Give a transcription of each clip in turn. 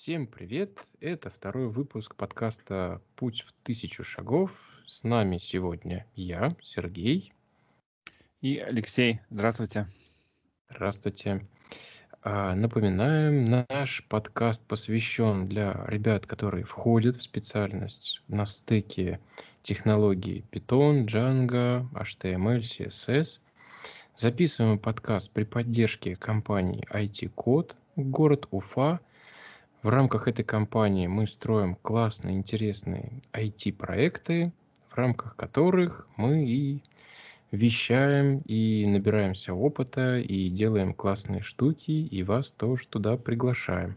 Всем привет! Это второй выпуск подкаста «Путь в тысячу шагов». С нами сегодня я, Сергей. И Алексей. Здравствуйте. Здравствуйте. А, напоминаем, наш подкаст посвящен для ребят, которые входят в специальность на стыке технологий Python, Django, HTML, CSS. Записываем подкаст при поддержке компании IT-код, город Уфа – в рамках этой компании мы строим классные, интересные IT-проекты, в рамках которых мы и вещаем, и набираемся опыта, и делаем классные штуки, и вас тоже туда приглашаем.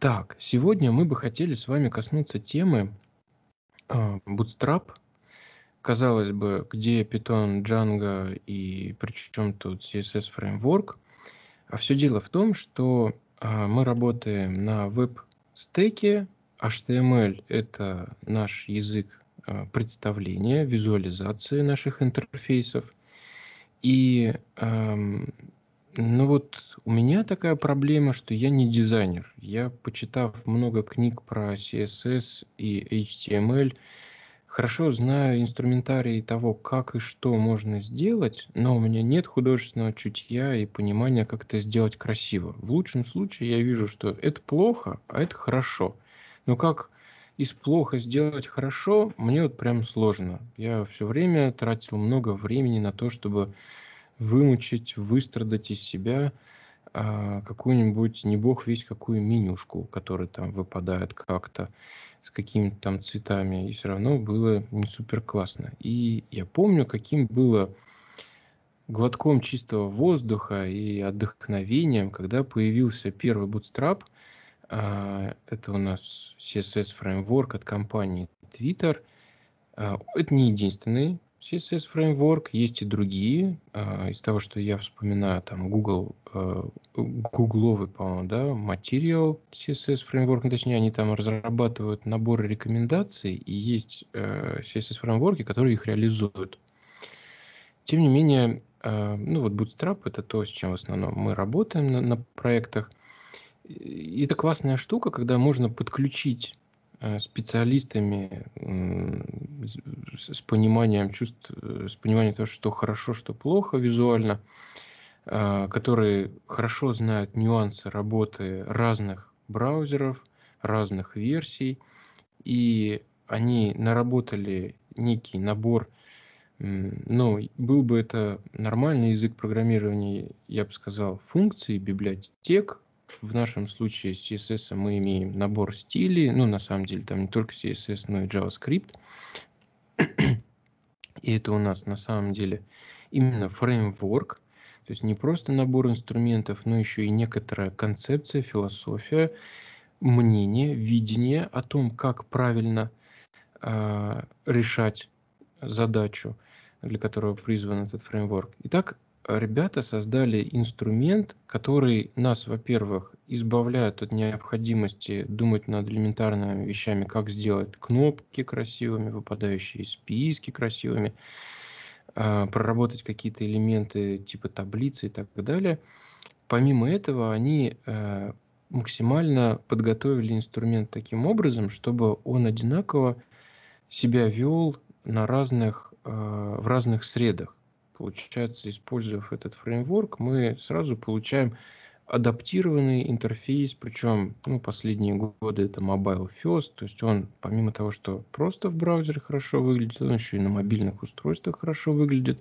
Так, сегодня мы бы хотели с вами коснуться темы э, Bootstrap. Казалось бы, где Python, Django и причем тут CSS Framework. А все дело в том, что мы работаем на веб-стеке. HTML – это наш язык а, представления, визуализации наших интерфейсов. И ну вот у меня такая проблема, что я не дизайнер. Я, почитав много книг про CSS и HTML, хорошо знаю инструментарий того, как и что можно сделать, но у меня нет художественного чутья и понимания, как это сделать красиво. В лучшем случае я вижу, что это плохо, а это хорошо. Но как из плохо сделать хорошо, мне вот прям сложно. Я все время тратил много времени на то, чтобы вымучить, выстрадать из себя а, какую-нибудь, не бог весь какую менюшку, которая там выпадает как-то с какими-то там цветами, и все равно было не супер классно. И я помню, каким было глотком чистого воздуха и отдохновением, когда появился первый Bootstrap. А, это у нас CSS фреймворк от компании Twitter. А, это не единственный CSS фреймворк, есть и другие. А, из того, что я вспоминаю, там Google, э, гугловый, по-моему, да, Material CSS фреймворк, ну, точнее, они там разрабатывают наборы рекомендаций, и есть э, CSS фреймворки, которые их реализуют. Тем не менее, э, ну вот Bootstrap это то, с чем в основном мы работаем на, на проектах. И это классная штука, когда можно подключить Э, специалистами с пониманием чувств, э, с пониманием того, что хорошо, что плохо визуально, э, которые хорошо знают нюансы работы разных браузеров, разных версий, и они наработали некий набор, ну, был бы это нормальный язык программирования, я бы сказал, функций, библиотек, в нашем случае с CSS мы имеем набор стилей, ну, на самом деле, там не только CSS, но и JavaScript. И это у нас на самом деле именно фреймворк, то есть не просто набор инструментов, но еще и некоторая концепция, философия, мнение, видение о том, как правильно э, решать задачу, для которого призван этот фреймворк. Итак, ребята создали инструмент, который нас, во-первых, избавляет от необходимости думать над элементарными вещами, как сделать кнопки красивыми, выпадающие списки красивыми, а, проработать какие-то элементы типа таблицы и так далее. Помимо этого, они э, максимально подготовили инструмент таким образом, чтобы он одинаково себя вел на разных, э, в разных средах получается, используя этот фреймворк, мы сразу получаем адаптированный интерфейс, причем ну, последние годы это mobile first, то есть он помимо того, что просто в браузере хорошо выглядит, он еще и на мобильных устройствах хорошо выглядит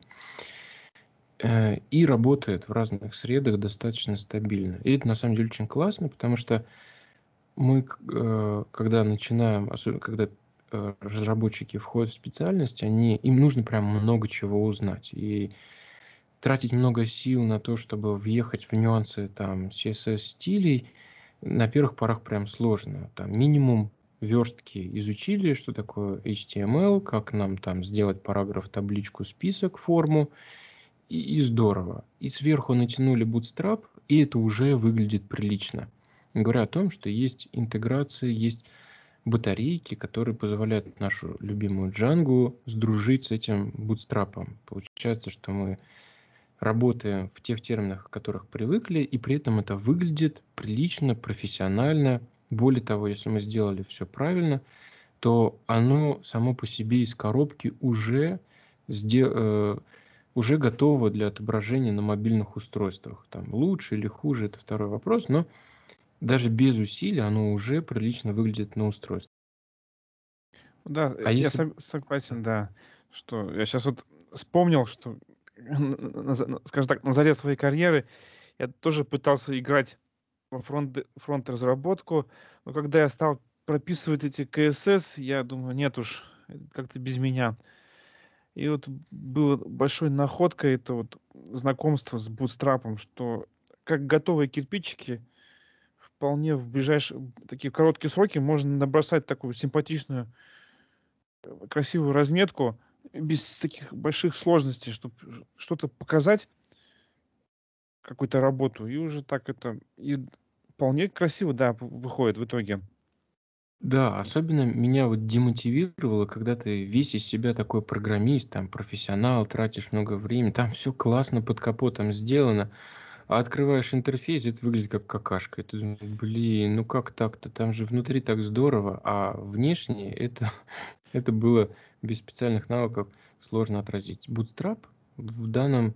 э, и работает в разных средах достаточно стабильно. И это на самом деле очень классно, потому что мы, э, когда начинаем, особенно когда разработчики входят в специальность, они, им нужно прям много чего узнать. И тратить много сил на то, чтобы въехать в нюансы там CSS стилей, на первых порах прям сложно. Там минимум верстки изучили, что такое HTML, как нам там сделать параграф, табличку, список, форму, и, и здорово. И сверху натянули Bootstrap, и это уже выглядит прилично. Говоря о том, что есть интеграция, есть батарейки, которые позволяют нашу любимую Django сдружить с этим бутстрапом. Получается, что мы работаем в тех терминах, в которых привыкли, и при этом это выглядит прилично, профессионально. Более того, если мы сделали все правильно, то оно само по себе из коробки уже, сдел... Э, уже готово для отображения на мобильных устройствах. Там лучше или хуже, это второй вопрос, но даже без усилий оно уже прилично выглядит на устройстве. Да, а я если... согласен, да, что я сейчас вот вспомнил, что, скажем так, на заре своей карьеры я тоже пытался играть во фронт, фронт разработку, но когда я стал прописывать эти КСС, я думаю, нет уж, как-то без меня. И вот было большой находкой это вот знакомство с бутстрапом, что как готовые кирпичики вполне в ближайшие такие короткие сроки можно набросать такую симпатичную красивую разметку без таких больших сложностей, чтобы что-то показать, какую-то работу, и уже так это и вполне красиво, да, выходит в итоге. Да, особенно меня вот демотивировало, когда ты весь из себя такой программист, там, профессионал, тратишь много времени, там все классно под капотом сделано, а открываешь интерфейс, это выглядит как какашка. Думаешь, блин, ну как так-то? Там же внутри так здорово, а внешне это, это было без специальных навыков сложно отразить. Bootstrap в данном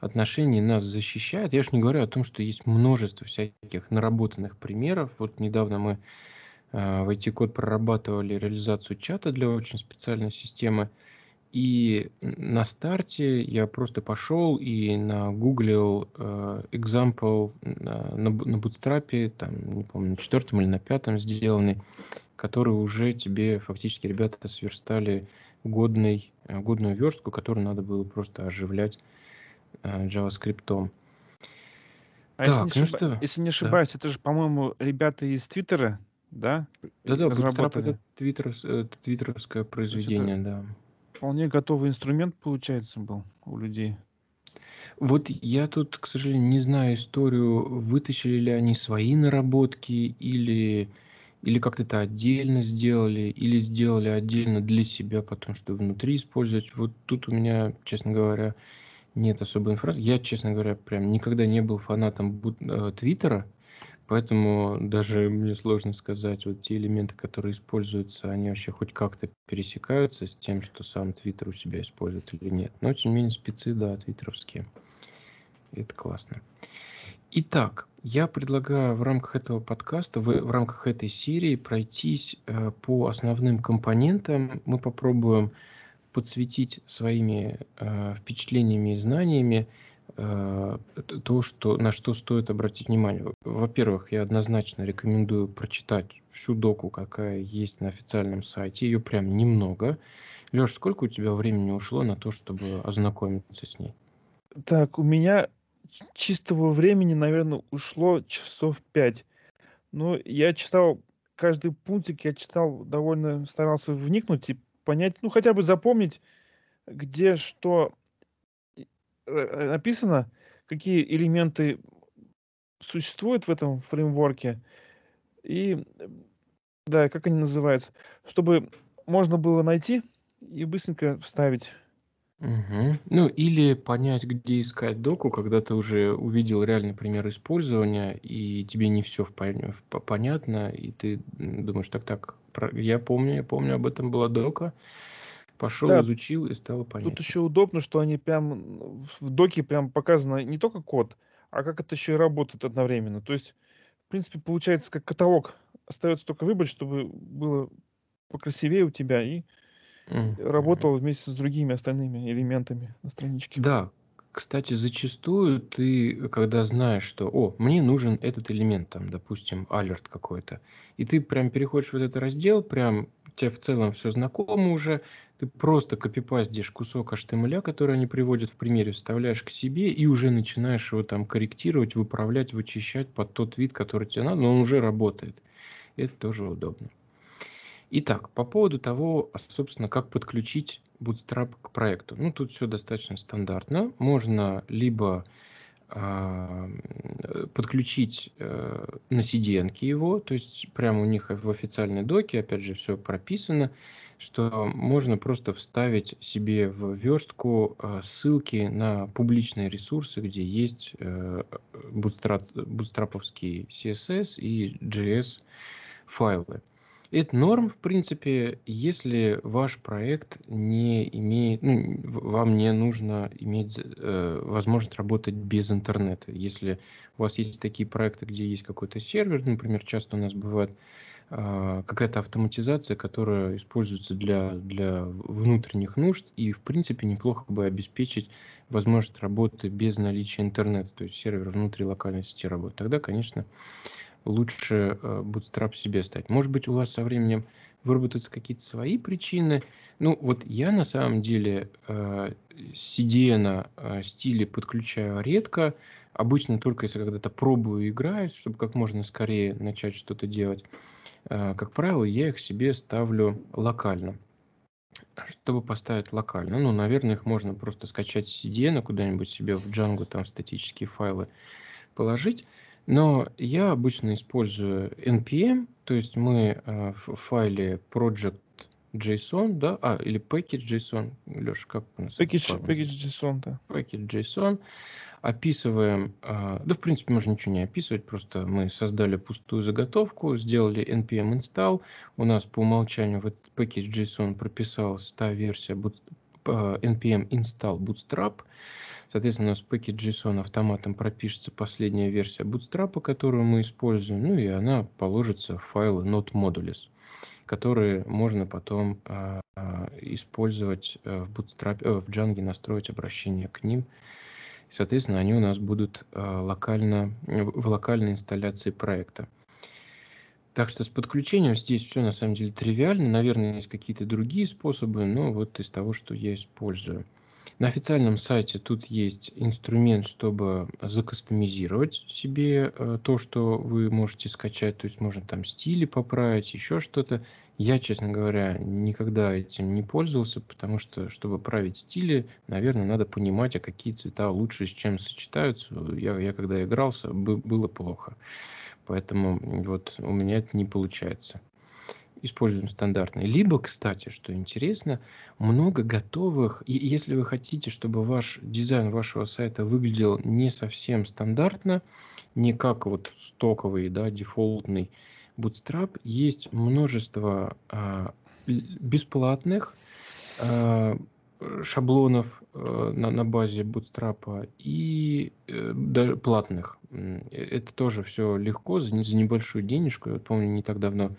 отношении нас защищает. Я уж не говорю о том, что есть множество всяких наработанных примеров. Вот недавно мы э, в IT-код прорабатывали реализацию чата для очень специальной системы. И на старте я просто пошел и нагуглил э, example на, на, на Bootstrap, там, не помню, на четвертом или на пятом сделанный, который уже тебе фактически ребята сверстали годный, э, годную верстку, которую надо было просто оживлять э, JavaScript. А так, если, не ну ошиб... что? если не ошибаюсь, да. это же, по-моему, ребята из Твиттера, да? Да-да, Bootstrap это, это твиттеровское произведение, это... да вполне готовый инструмент, получается, был у людей. Вот я тут, к сожалению, не знаю историю, вытащили ли они свои наработки или, или как-то это отдельно сделали, или сделали отдельно для себя, потому что внутри использовать. Вот тут у меня, честно говоря, нет особой информации. Я, честно говоря, прям никогда не был фанатом э, Твиттера. Поэтому даже мне сложно сказать, вот те элементы, которые используются, они вообще хоть как-то пересекаются с тем, что сам Твиттер у себя использует или нет. Но, тем не менее, спецы, да, твиттеровские. Это классно. Итак, я предлагаю в рамках этого подкаста, в, в рамках этой серии пройтись э, по основным компонентам. Мы попробуем подсветить своими э, впечатлениями и знаниями то, что, на что стоит обратить внимание. Во-первых, я однозначно рекомендую прочитать всю доку, какая есть на официальном сайте. Ее прям немного. Леш, сколько у тебя времени ушло на то, чтобы ознакомиться с ней? Так, у меня чистого времени, наверное, ушло часов пять. Но я читал каждый пунктик, я читал довольно, старался вникнуть и понять, ну хотя бы запомнить, где что Э, написано, какие элементы существуют в этом фреймворке, и да, как они называются, чтобы можно было найти и быстренько вставить. Угу. Ну, или понять, где искать доку, когда ты уже увидел реальный пример использования, и тебе не все в, в, понятно, и ты думаешь, так, так, я помню, я помню, об этом была дока, Пошел, Да, изучил и стало тут еще удобно, что они прям в доке прям показано не только код, а как это еще и работает одновременно. То есть, в принципе, получается как каталог. Остается только выбрать, чтобы было покрасивее у тебя и Мгм. работало вместе с другими остальными элементами на страничке. Да, кстати, зачастую ты, когда знаешь, что, о, мне нужен этот элемент, там, допустим, алерт какой-то, и ты прям переходишь в этот раздел, прям тебе в целом все знакомо уже, ты просто копипастишь кусок HTML, который они приводят в примере, вставляешь к себе и уже начинаешь его там корректировать, выправлять, вычищать под тот вид, который тебе надо, но он уже работает. Это тоже удобно. Итак, по поводу того, собственно, как подключить Bootstrap к проекту. Ну, тут все достаточно стандартно. Можно либо э, подключить э, на CDN его, то есть прямо у них в официальной доке, опять же, все прописано, что можно просто вставить себе в верстку э, ссылки на публичные ресурсы, где есть э, bootstrap'овские CSS и JS файлы. Это норм, в принципе, если ваш проект не имеет, ну, вам не нужно иметь э, возможность работать без интернета. Если у вас есть такие проекты, где есть какой-то сервер, например, часто у нас бывает э, какая-то автоматизация, которая используется для, для внутренних нужд, и, в принципе, неплохо бы обеспечить возможность работы без наличия интернета, то есть сервер внутри локальной сети работает. Тогда, конечно, лучше э, Bootstrap себе стать. Может быть, у вас со временем выработаются какие-то свои причины. Ну, вот я на самом деле э, CDN э, стили подключаю редко. Обычно только если когда-то пробую и играю, чтобы как можно скорее начать что-то делать. Э, как правило, я их себе ставлю локально. Чтобы поставить локально, ну, наверное, их можно просто скачать с CDN куда-нибудь себе в Django, там статические файлы положить. Но я обычно использую npm, то есть мы э, в файле project.json, да, а, или package.json, Леша, как у нас? Package, package.json, да. Package.json. Описываем, э, да, в принципе, можно ничего не описывать, просто мы создали пустую заготовку, сделали npm install, у нас по умолчанию в этот package.json прописалась та версия npm install bootstrap, Соответственно, у нас в пэке JSON автоматом пропишется последняя версия Bootstrap, которую мы используем, ну и она положится в файлы node которые можно потом а, а, использовать э, в Bootstrap, э, в Django, настроить обращение к ним. Соответственно, они у нас будут а, локально, в локальной инсталляции проекта. Так что с подключением здесь все на самом деле тривиально. Наверное, есть какие-то другие способы, но вот из того, что я использую. На официальном сайте тут есть инструмент, чтобы закастомизировать себе э, то, что вы можете скачать. То есть можно там стили поправить, еще что-то. Я, честно говоря, никогда этим не пользовался, потому что, чтобы править стили, наверное, надо понимать, а какие цвета лучше с чем сочетаются. Я, я когда игрался, было плохо. Поэтому вот у меня это не получается используем стандартные. Либо, кстати, что интересно, много готовых, и если вы хотите, чтобы ваш дизайн вашего сайта выглядел не совсем стандартно, не как вот стоковый, да, дефолтный Bootstrap, есть множество а, бесплатных а, шаблонов а, на, на базе Bootstrap и э, даже платных. Это тоже все легко за, за небольшую денежку. Я помню, не так давно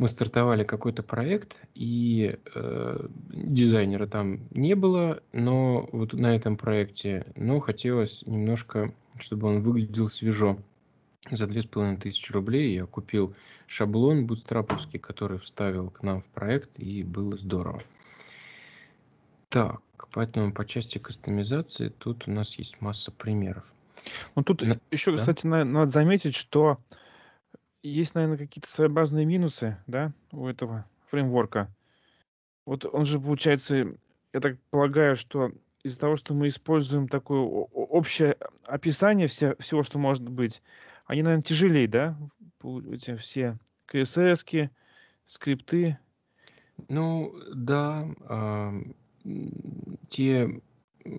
мы стартовали какой-то проект, и э, дизайнера там не было, но вот на этом проекте, но хотелось немножко, чтобы он выглядел свежо. За две с половиной тысячи рублей я купил шаблон бутстраповский, который вставил к нам в проект, и было здорово. Так, поэтому по части кастомизации тут у нас есть масса примеров. Ну тут на... еще, да? кстати, надо заметить, что есть, наверное, какие-то своеобразные минусы, да, у этого фреймворка. Вот он же, получается, я так полагаю, что из-за того, что мы используем такое общее описание все, всего, что может быть, они, наверное, тяжелее, да? Эти все CSS, скрипты. Ну, да, э, те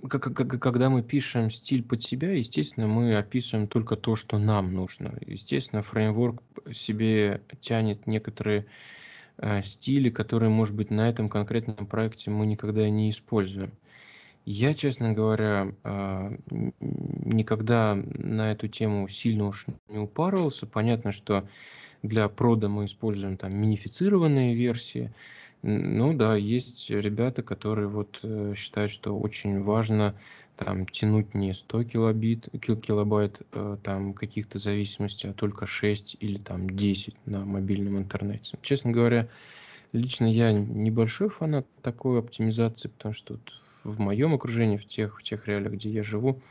когда мы пишем стиль под себя, естественно, мы описываем только то, что нам нужно. Естественно, фреймворк себе тянет некоторые э, стили, которые, может быть, на этом конкретном проекте мы никогда не используем. Я, честно говоря, э, никогда на эту тему сильно уж не упарывался. Понятно, что для прода мы используем там минифицированные версии, ну да, есть ребята, которые вот э, считают, что очень важно там тянуть не 100 килобит, кил, килобайт э, там каких-то зависимостей, а только 6 или там 10 на мобильном интернете. Честно говоря, лично я небольшой фанат такой оптимизации, потому что вот в моем окружении, в тех, в тех реалиях, где я живу,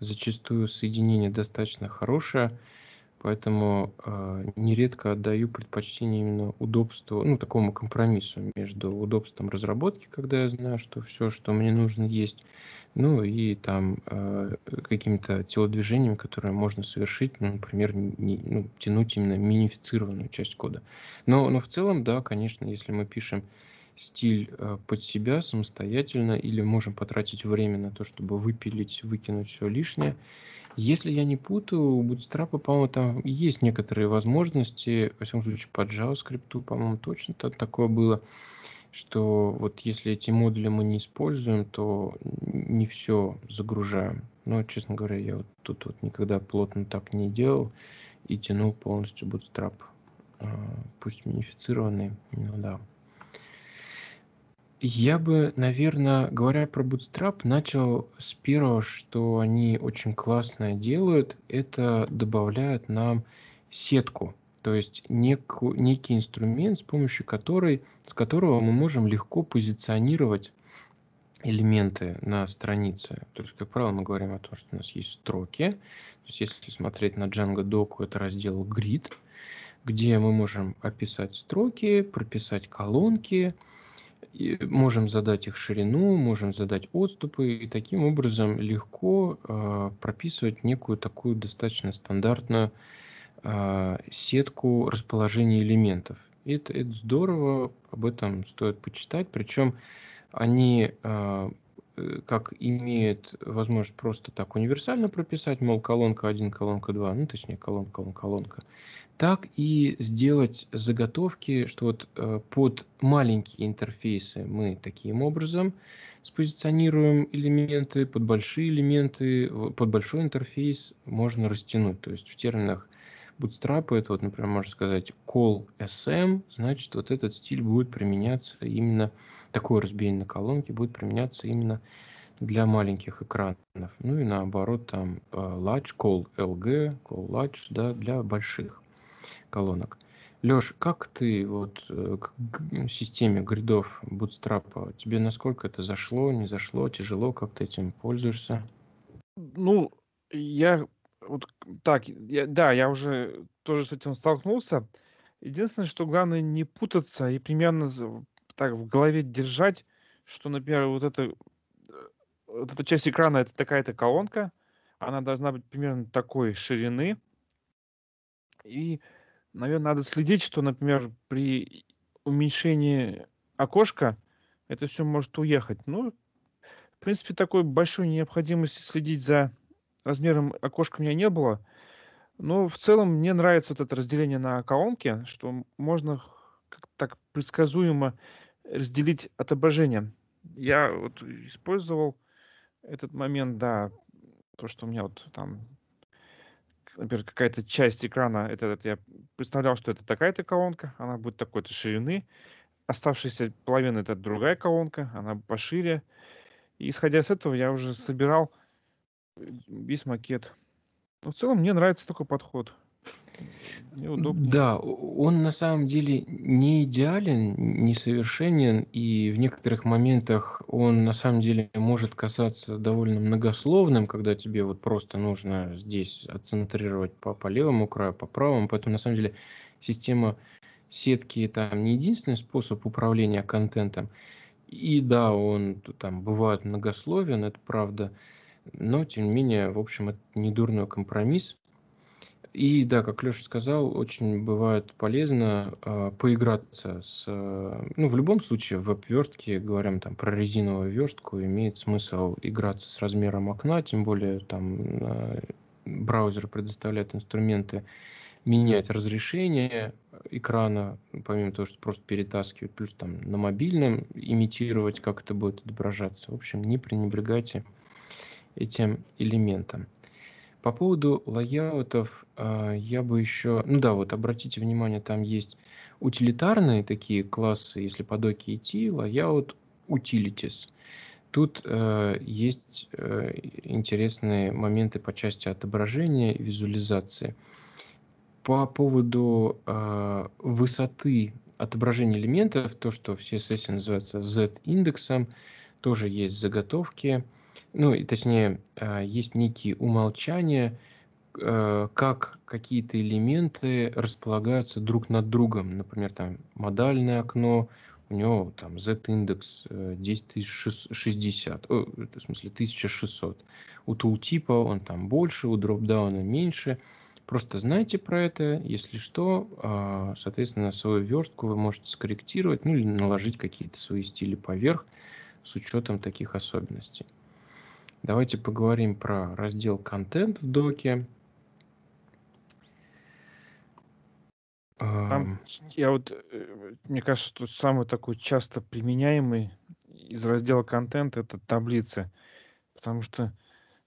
зачастую соединение достаточно хорошее, Поэтому э, нередко отдаю предпочтение именно удобству, ну, такому компромиссу между удобством разработки, когда я знаю, что все, что мне нужно, есть, ну и там э, какими-то телодвижениями, которые можно совершить, ну, например, не, ну, тянуть именно минифицированную часть кода. Но, но в целом, да, конечно, если мы пишем стиль э, под себя самостоятельно или можем потратить время на то, чтобы выпилить, выкинуть все лишнее. Если я не путаю, у Bootstrap, по-моему, там есть некоторые возможности, во всяком случае, по JavaScript, по-моему, точно такое было, что вот если эти модули мы не используем, то не все загружаем. Но, честно говоря, я вот тут вот никогда плотно так не делал и тянул полностью Bootstrap. А, пусть минифицированный, но да. Я бы, наверное, говоря про Bootstrap, начал с первого, что они очень классно делают. Это добавляют нам сетку, то есть неку, некий инструмент, с помощью которой, с которого мы можем легко позиционировать элементы на странице. То есть, как правило, мы говорим о том, что у нас есть строки. То есть, если смотреть на Django Doku, это раздел grid, где мы можем описать строки, прописать колонки, и можем задать их ширину, можем задать отступы и таким образом легко э, прописывать некую такую достаточно стандартную э, сетку расположения элементов. Это, это здорово, об этом стоит почитать. Причем они э, как имеет возможность просто так универсально прописать, мол, колонка 1, колонка 2, ну, точнее, колонка, колонка, колонка, так и сделать заготовки, что вот э, под маленькие интерфейсы мы таким образом спозиционируем элементы, под большие элементы, под большой интерфейс можно растянуть. То есть в терминах Bootstrap это вот, например, можно сказать call SM, значит, вот этот стиль будет применяться именно такое разбиение на колонки будет применяться именно для маленьких экранов. Ну и наоборот, там э, large call LG, call large, да, для больших колонок. Леш, как ты вот э, к системе гридов Bootstrap, тебе насколько это зашло, не зашло, тяжело, как ты этим пользуешься? Ну, я вот так, я, да, я уже тоже с этим столкнулся. Единственное, что главное не путаться и примерно так в голове держать, что, например, вот эта, вот эта часть экрана это такая-то колонка, она должна быть примерно такой ширины. И, наверное, надо следить, что, например, при уменьшении окошка это все может уехать. Ну, в принципе, такой большой необходимости следить за размером окошка у меня не было. Но в целом мне нравится вот это разделение на колонки, что можно так предсказуемо разделить отображение. Я вот использовал этот момент, да, то, что у меня вот там, например, какая-то часть экрана, это, это я представлял, что это такая-то колонка, она будет такой-то ширины, оставшаяся половина это другая колонка, она пошире. И исходя из этого я уже собирал весь макет. Но в целом мне нравится такой подход. Неудобнее. Да, он на самом деле не идеален, не совершенен, и в некоторых моментах он на самом деле может казаться довольно многословным, когда тебе вот просто нужно здесь отцентрировать по, по левому краю, по правому. Поэтому на самом деле система сетки там не единственный способ управления контентом. И да, он там бывает многословен, это правда, но тем не менее, в общем, это не дурной компромисс. И да, как Леша сказал, очень бывает полезно э, поиграться с... Э, ну, в любом случае, в веб-верстке, говорим там про резиновую верстку, имеет смысл играться с размером окна, тем более там э, браузер предоставляет инструменты менять разрешение экрана, помимо того, что просто перетаскивать, плюс там на мобильном имитировать, как это будет отображаться. В общем, не пренебрегайте этим элементом. По поводу лайаутов а, я бы еще... Ну да, вот обратите внимание, там есть утилитарные такие классы, если по доке идти, layout utilities. Тут э, есть э, интересные моменты по части отображения и визуализации. По поводу э, высоты отображения элементов, то, что в CSS называется Z-индексом, тоже есть заготовки ну, и точнее, а, есть некие умолчания, э, как какие-то элементы располагаются друг над другом. Например, там модальное окно, у него там z-индекс 10060, в смысле 1600. У тултипа он там больше, у дропдауна меньше. Просто знайте про это, если что, а, соответственно, свою верстку вы можете скорректировать, ну или наложить какие-то свои стили поверх с учетом таких особенностей. Давайте поговорим про раздел контент в доке. Там, я вот, э, мне кажется, что самый такой часто применяемый из раздела контент это таблицы, потому что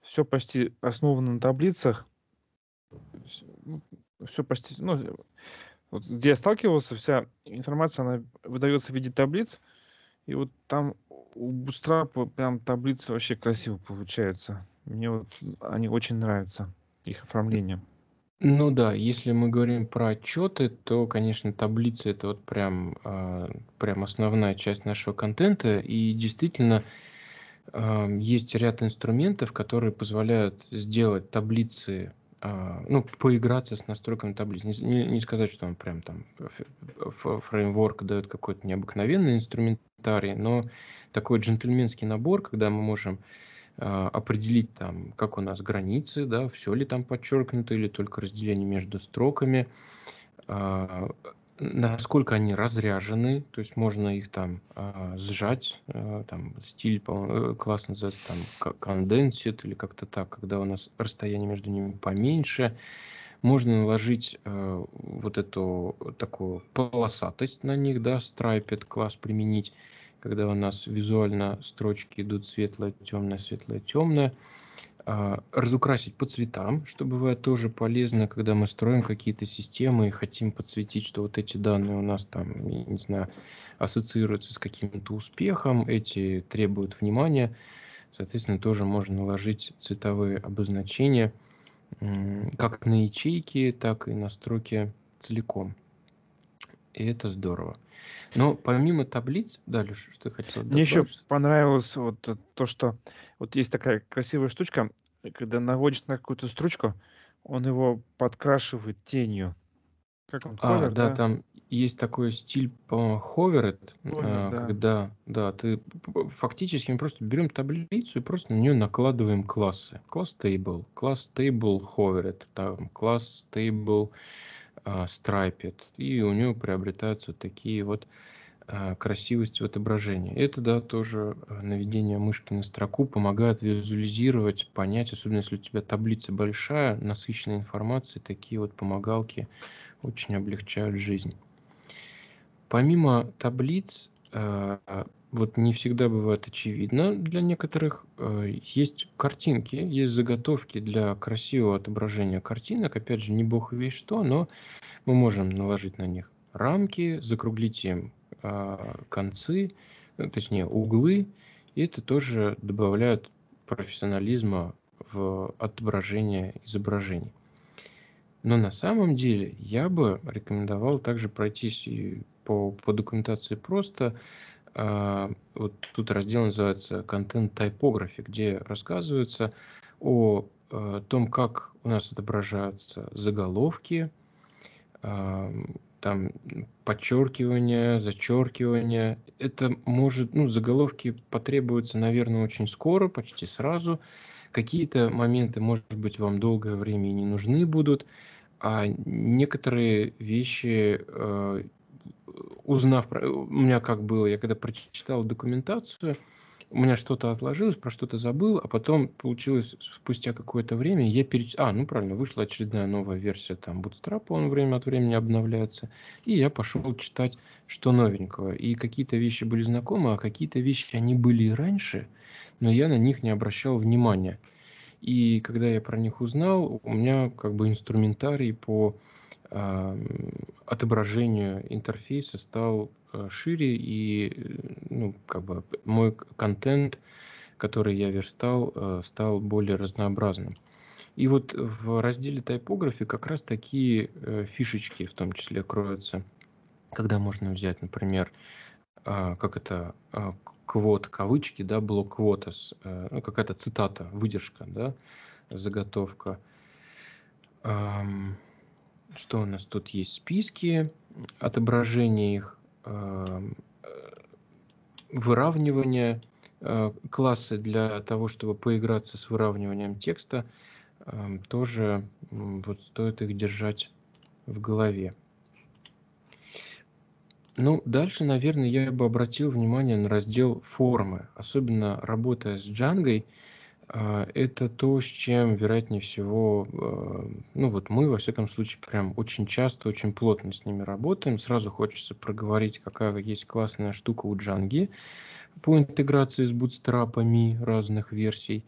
все почти основано на таблицах, все почти, ну, вот где я сталкивался, вся информация, она выдается в виде таблиц, и вот там у Bootstrap прям таблицы вообще красиво получаются. Мне вот они очень нравятся, их оформление. Ну да, если мы говорим про отчеты, то, конечно, таблицы это вот прям, э, прям основная часть нашего контента. И действительно, э, есть ряд инструментов, которые позволяют сделать таблицы а, ну, поиграться с настройками таблиц. Не, не, не сказать, что он прям там фреймворк дает какой-то необыкновенный инструментарий, но такой джентльменский набор, когда мы можем а, определить там, как у нас границы, да, все ли там подчеркнуто или только разделение между строками, а, насколько они разряжены, то есть можно их там э, сжать, э, там стиль э, класс называется там condensed или как-то так, когда у нас расстояние между ними поменьше. Можно наложить э, вот эту такую полосатость на них, да, striped класс применить, когда у нас визуально строчки идут светлое, темное, светлое, темное. А, разукрасить по цветам, что бывает тоже полезно, когда мы строим какие-то системы и хотим подсветить, что вот эти данные у нас там, не знаю, ассоциируются с каким-то успехом, эти требуют внимания. Соответственно, тоже можно наложить цветовые обозначения как на ячейки, так и на строки целиком. И это здорово. Но помимо таблиц, да, Леша, что ты хотел Мне еще понравилось вот то, что вот есть такая красивая штучка, когда наводишь на какую-то строчку, он его подкрашивает тенью. Как он, А, ховер, да, да? там есть такой стиль, по-моему, hovered, а, да. когда, да, ты фактически мы просто берем таблицу и просто на нее накладываем классы. Класс table, класс table hovered, там, класс table uh, striped, и у него приобретаются такие вот а, красивость в отображении. Это, да, тоже а, наведение мышки на строку помогает визуализировать, понять, особенно если у тебя таблица большая, насыщенная информацией, такие вот помогалки очень облегчают жизнь. Помимо таблиц, а, вот не всегда бывает очевидно для некоторых, есть картинки, есть заготовки для красивого отображения картинок, опять же, не бог весь что, но мы можем наложить на них рамки, закруглить им а, концы, э, точнее углы, и это тоже добавляет профессионализма в отображение изображений. Но на самом деле я бы рекомендовал также пройтись и по, по документации просто. А, вот тут раздел называется «Контент тайпографии», где рассказывается о, э, том, как у нас отображаются заголовки, там подчеркивание, зачеркивание. Это может, ну, заголовки потребуются, наверное, очень скоро, почти сразу. Какие-то моменты, может быть, вам долгое время и не нужны будут, а некоторые вещи, э, узнав, у меня как было, я когда прочитал документацию, у меня что-то отложилось, про что-то забыл, а потом получилось спустя какое-то время, я переч... А, ну правильно, вышла очередная новая версия там Bootstrap, он время от времени обновляется, и я пошел читать, что новенького. И какие-то вещи были знакомы, а какие-то вещи, они были и раньше, но я на них не обращал внимания. И когда я про них узнал, у меня как бы инструментарий по отображению интерфейса стал Э, шире, и ну, как бы мой контент, который я верстал, э, стал более разнообразным. И вот в разделе тайпографии как раз такие э, фишечки в том числе кроются, когда можно взять, например, а, как это, а, квот, кавычки, да, блок квотас, ну, какая-то цитата, выдержка, да, заготовка, Что у нас тут есть? Списки, отображение их, э, выравнивание, э, классы для того, чтобы поиграться с выравниванием текста, тоже вот стоит их держать в голове. Ну, дальше, наверное, я бы обратил внимание на раздел формы. Особенно работая с Django, это то, с чем, вероятнее всего, а, ну вот мы, во всяком случае, прям очень часто, очень плотно с ними работаем. Сразу хочется проговорить, какая есть классная штука у Django по интеграции с бутстрапами разных версий,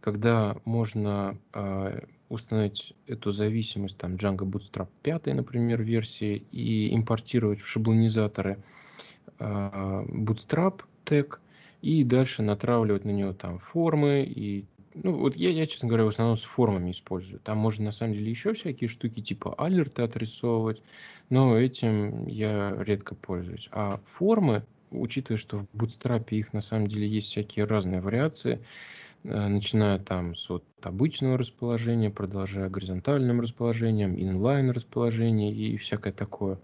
когда можно э, установить эту зависимость, там Django Bootstrap 5, например, версии, и импортировать в шаблонизаторы Bootstrap тег, и дальше натравливать на него там формы и ну, вот я, я, честно говоря, в основном с формами использую. Там можно, на самом деле, еще всякие штуки, типа алерты отрисовывать, но этим я редко пользуюсь. А формы, учитывая, что в Bootstrap их, на самом деле, есть всякие разные вариации, э, начиная там с вот обычного расположения, продолжая горизонтальным расположением, inline расположение и всякое такое.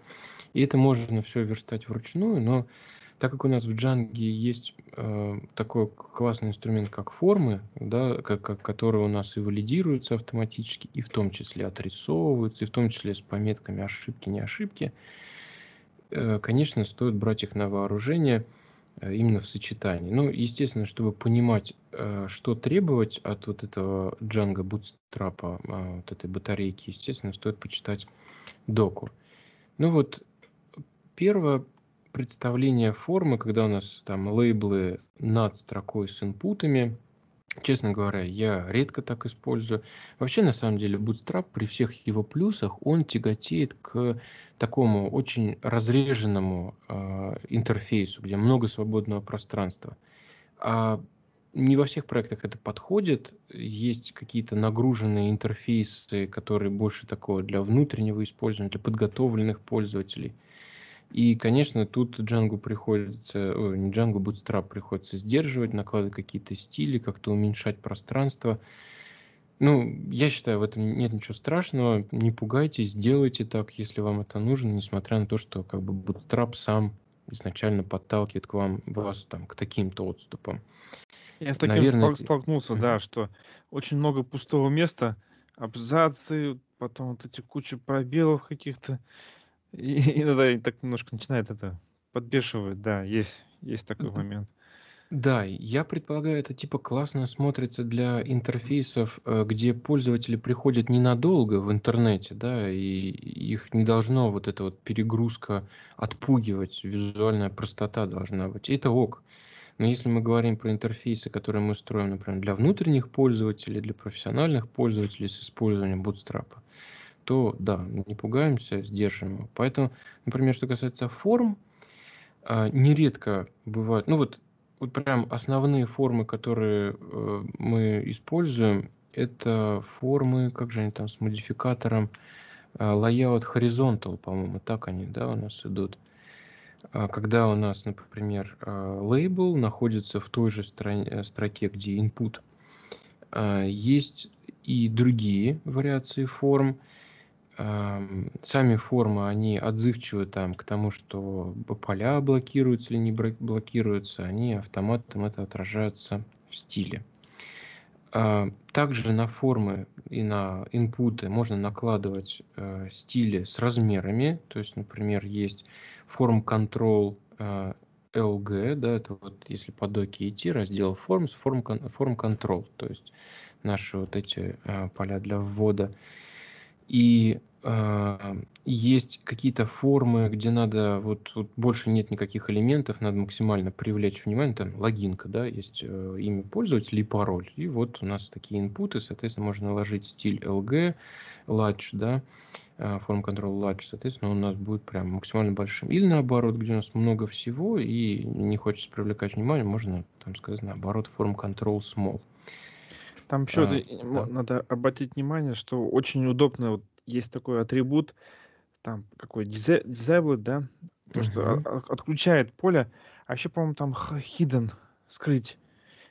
И это можно все верстать вручную, но так как у нас в Django есть э, такой классный инструмент, как формы, да, как, как, которые у нас и валидируются автоматически, и в том числе отрисовываются, и в том числе с пометками ошибки, не ошибки, э, конечно, стоит брать их на вооружение э, именно в сочетании. Ну, естественно, чтобы понимать, э, что требовать от вот этого Django Bootstrap, э, вот этой батарейки, естественно, стоит почитать доку. Ну вот, первое, представление формы, когда у нас там лейблы над строкой с инпутами. Честно говоря, я редко так использую. Вообще, на самом деле, Bootstrap при всех его плюсах, он тяготеет к такому очень разреженному э, интерфейсу, где много свободного пространства. А не во всех проектах это подходит. Есть какие-то нагруженные интерфейсы, которые больше такого для внутреннего использования, для подготовленных пользователей – и, конечно, тут Django приходится, ой, не Django, Bootstrap приходится сдерживать, накладывать какие-то стили, как-то уменьшать пространство. Ну, я считаю, в этом нет ничего страшного. Не пугайтесь, делайте так, если вам это нужно, несмотря на то, что как бы Bootstrap сам изначально подталкивает к вам вас там к таким-то отступам. Я с таким Наверное, стол- столкнулся, да, что очень много пустого места, абзацы, потом вот эти куча пробелов каких-то. И иногда так немножко начинает это подбешивать, да, есть, есть такой момент. Да, я предполагаю, это типа классно смотрится для интерфейсов, э, где пользователи приходят ненадолго в интернете, да, и их не должно вот эта вот перегрузка отпугивать, визуальная простота должна быть. Это ок. Но если мы говорим про интерфейсы, которые мы строим, например, для внутренних пользователей, для профессиональных пользователей с использованием Bootstrap, то да, не пугаемся, сдержим его. Поэтому, например, что касается форм, а, нередко бывают, ну вот, вот прям основные формы, которые э, мы используем, это формы, как же они там с модификатором, а, layout horizontal, по-моему, так они, да, у нас идут. А, когда у нас, например, лейбл находится в той же строке где input, есть и другие вариации форм, сами формы, они отзывчивы там к тому, что поля блокируются или не блокируются, они автоматом это отражается в стиле. А, также на формы и на инпуты можно накладывать э, стили с размерами. То есть, например, есть форм control э, LG, да, это вот если по доке идти, раздел forms, form, form control, то есть наши вот эти э, поля для ввода. И э, есть какие-то формы, где надо, вот, вот больше нет никаких элементов, надо максимально привлечь внимание, там логинка, да, есть э, имя пользователя и пароль. И вот у нас такие инпуты, соответственно, можно наложить стиль LG, large, да, э, форм control large, соответственно, он у нас будет прям максимально большим. Или наоборот, где у нас много всего и не хочется привлекать внимание, можно там сказать наоборот, форм control small. Там еще а, да. надо обратить внимание, что очень удобно, вот есть такой атрибут, там какой disable, да, то, что отключает поле, а еще, по-моему, там hidden, скрыть.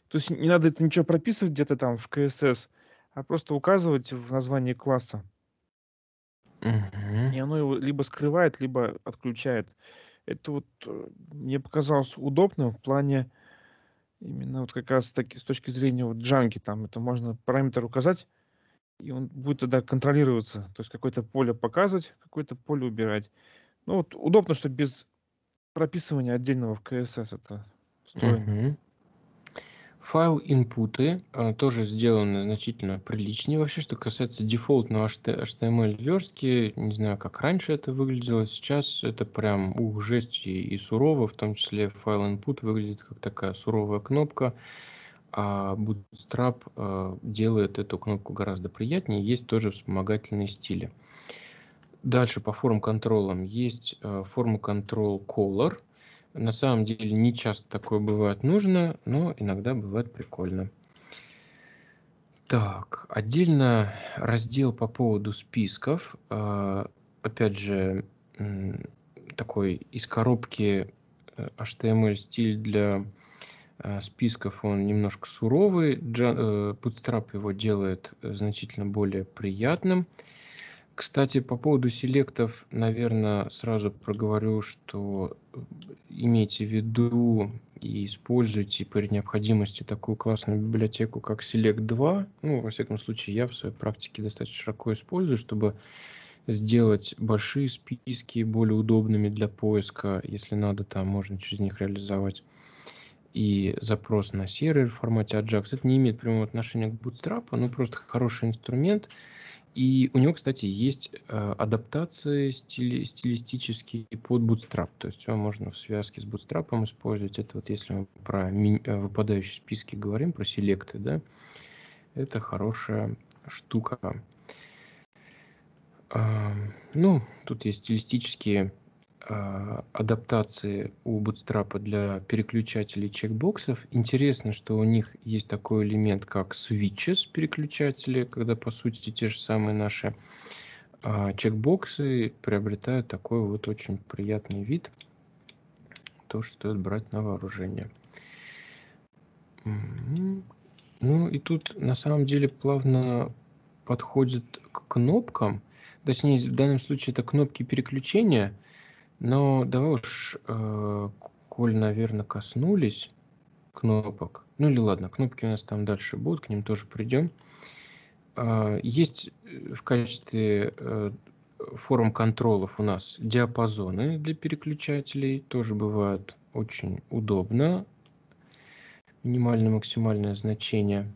То есть не надо это ничего прописывать где-то там в CSS, а просто указывать в названии класса. И оно его либо скрывает, либо отключает. Это вот э, мне показалось удобным в плане именно вот как раз таки с точки зрения вот джанки. Там это можно параметр указать, и он будет тогда контролироваться. То есть какое-то поле показывать, какое-то поле убирать. Ну вот удобно, что без прописывания отдельного в CSS это встроено. Угу. Файл инпуты а, тоже сделаны значительно приличнее. Вообще, что касается дефолтного HTML верстки, не знаю, как раньше это выглядело, сейчас это прям ух, жесть и, и сурово, в том числе файл input выглядит как такая суровая кнопка, а Bootstrap а, делает эту кнопку гораздо приятнее. Есть тоже вспомогательные стили. Дальше по форм контролам есть а, форма control color – на самом деле не часто такое бывает нужно, но иногда бывает прикольно. Так, отдельно раздел по поводу списков. А, опять же, такой из коробки э, HTML стиль для э, списков, он немножко суровый. Э, Bootstrap его делает значительно более приятным. Кстати, по поводу селектов, наверное, сразу проговорю, что э, имейте в виду и используйте при необходимости такую классную библиотеку, как Select 2. Ну, во всяком случае, я в своей практике достаточно широко использую, чтобы сделать большие списки более удобными для поиска. Если надо, там можно через них реализовать и запрос на сервер в формате Ajax. Это не имеет прямого отношения к Bootstrap, но просто хороший инструмент – и у него, кстати, есть э, адаптации стили, стилистические под Bootstrap. То есть его можно в связке с Bootstrap использовать. Это вот если мы про э, выпадающие списки говорим, про селекты, да, это хорошая штука. Ну, тут есть стилистические адаптации у Bootstrap для переключателей чекбоксов. Интересно, что у них есть такой элемент, как switches переключатели, когда по сути те же самые наши а, чекбоксы приобретают такой вот очень приятный вид. То, что стоит брать на вооружение. Ну и тут на самом деле плавно подходит к кнопкам. Точнее, в данном случае это кнопки переключения – но давай уж, э, коль, наверное, коснулись кнопок. Ну или ладно, кнопки у нас там дальше будут, к ним тоже придем. Э, есть э, в качестве э, форм контролов у нас диапазоны для переключателей. Тоже бывают очень удобно. Минимальное, максимальное значение.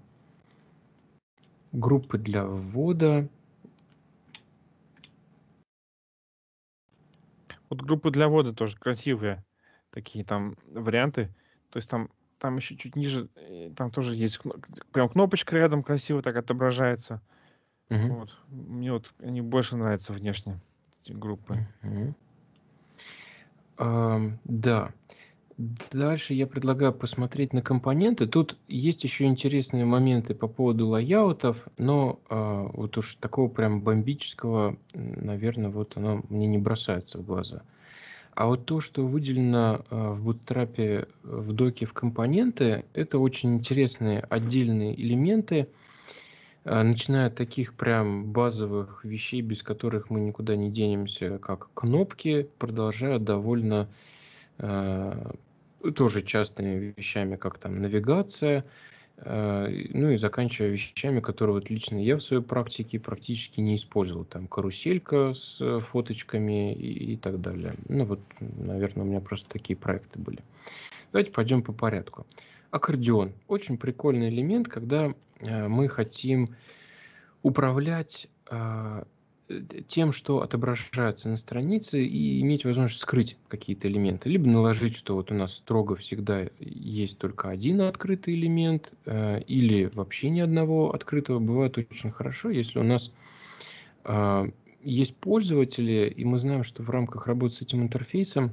Группы для ввода. Вот группы для ввода тоже красивые такие там варианты. То есть там, там еще чуть ниже, э, там тоже есть прям кнопочка рядом красиво так отображается. Угу. Вот. Мне вот они больше нравятся внешне, эти группы. Угу. А, да. Дальше я предлагаю посмотреть на компоненты. Тут есть еще интересные моменты по поводу лайаутов, но э, вот уж такого прям бомбического, наверное, вот оно мне не бросается в глаза. А вот то, что выделено э, в Bootstrap в доке в компоненты, это очень интересные отдельные элементы, э, начиная от таких прям базовых вещей, без которых мы никуда не денемся, как кнопки, продолжая довольно тоже частыми вещами, как там навигация, э, ну и заканчивая вещами, которые вот лично я в своей практике практически не использовал. Там каруселька с фоточками и, и так далее. Ну вот, наверное, у меня просто такие проекты были. Давайте пойдем по порядку. Аккордеон. Очень прикольный элемент, когда э, мы хотим управлять э, тем, что отображается на странице, и иметь возможность скрыть какие-то элементы. Либо наложить, что вот у нас строго всегда есть только один открытый элемент, э, или вообще ни одного открытого. Бывает очень хорошо, если у нас э, есть пользователи, и мы знаем, что в рамках работы с этим интерфейсом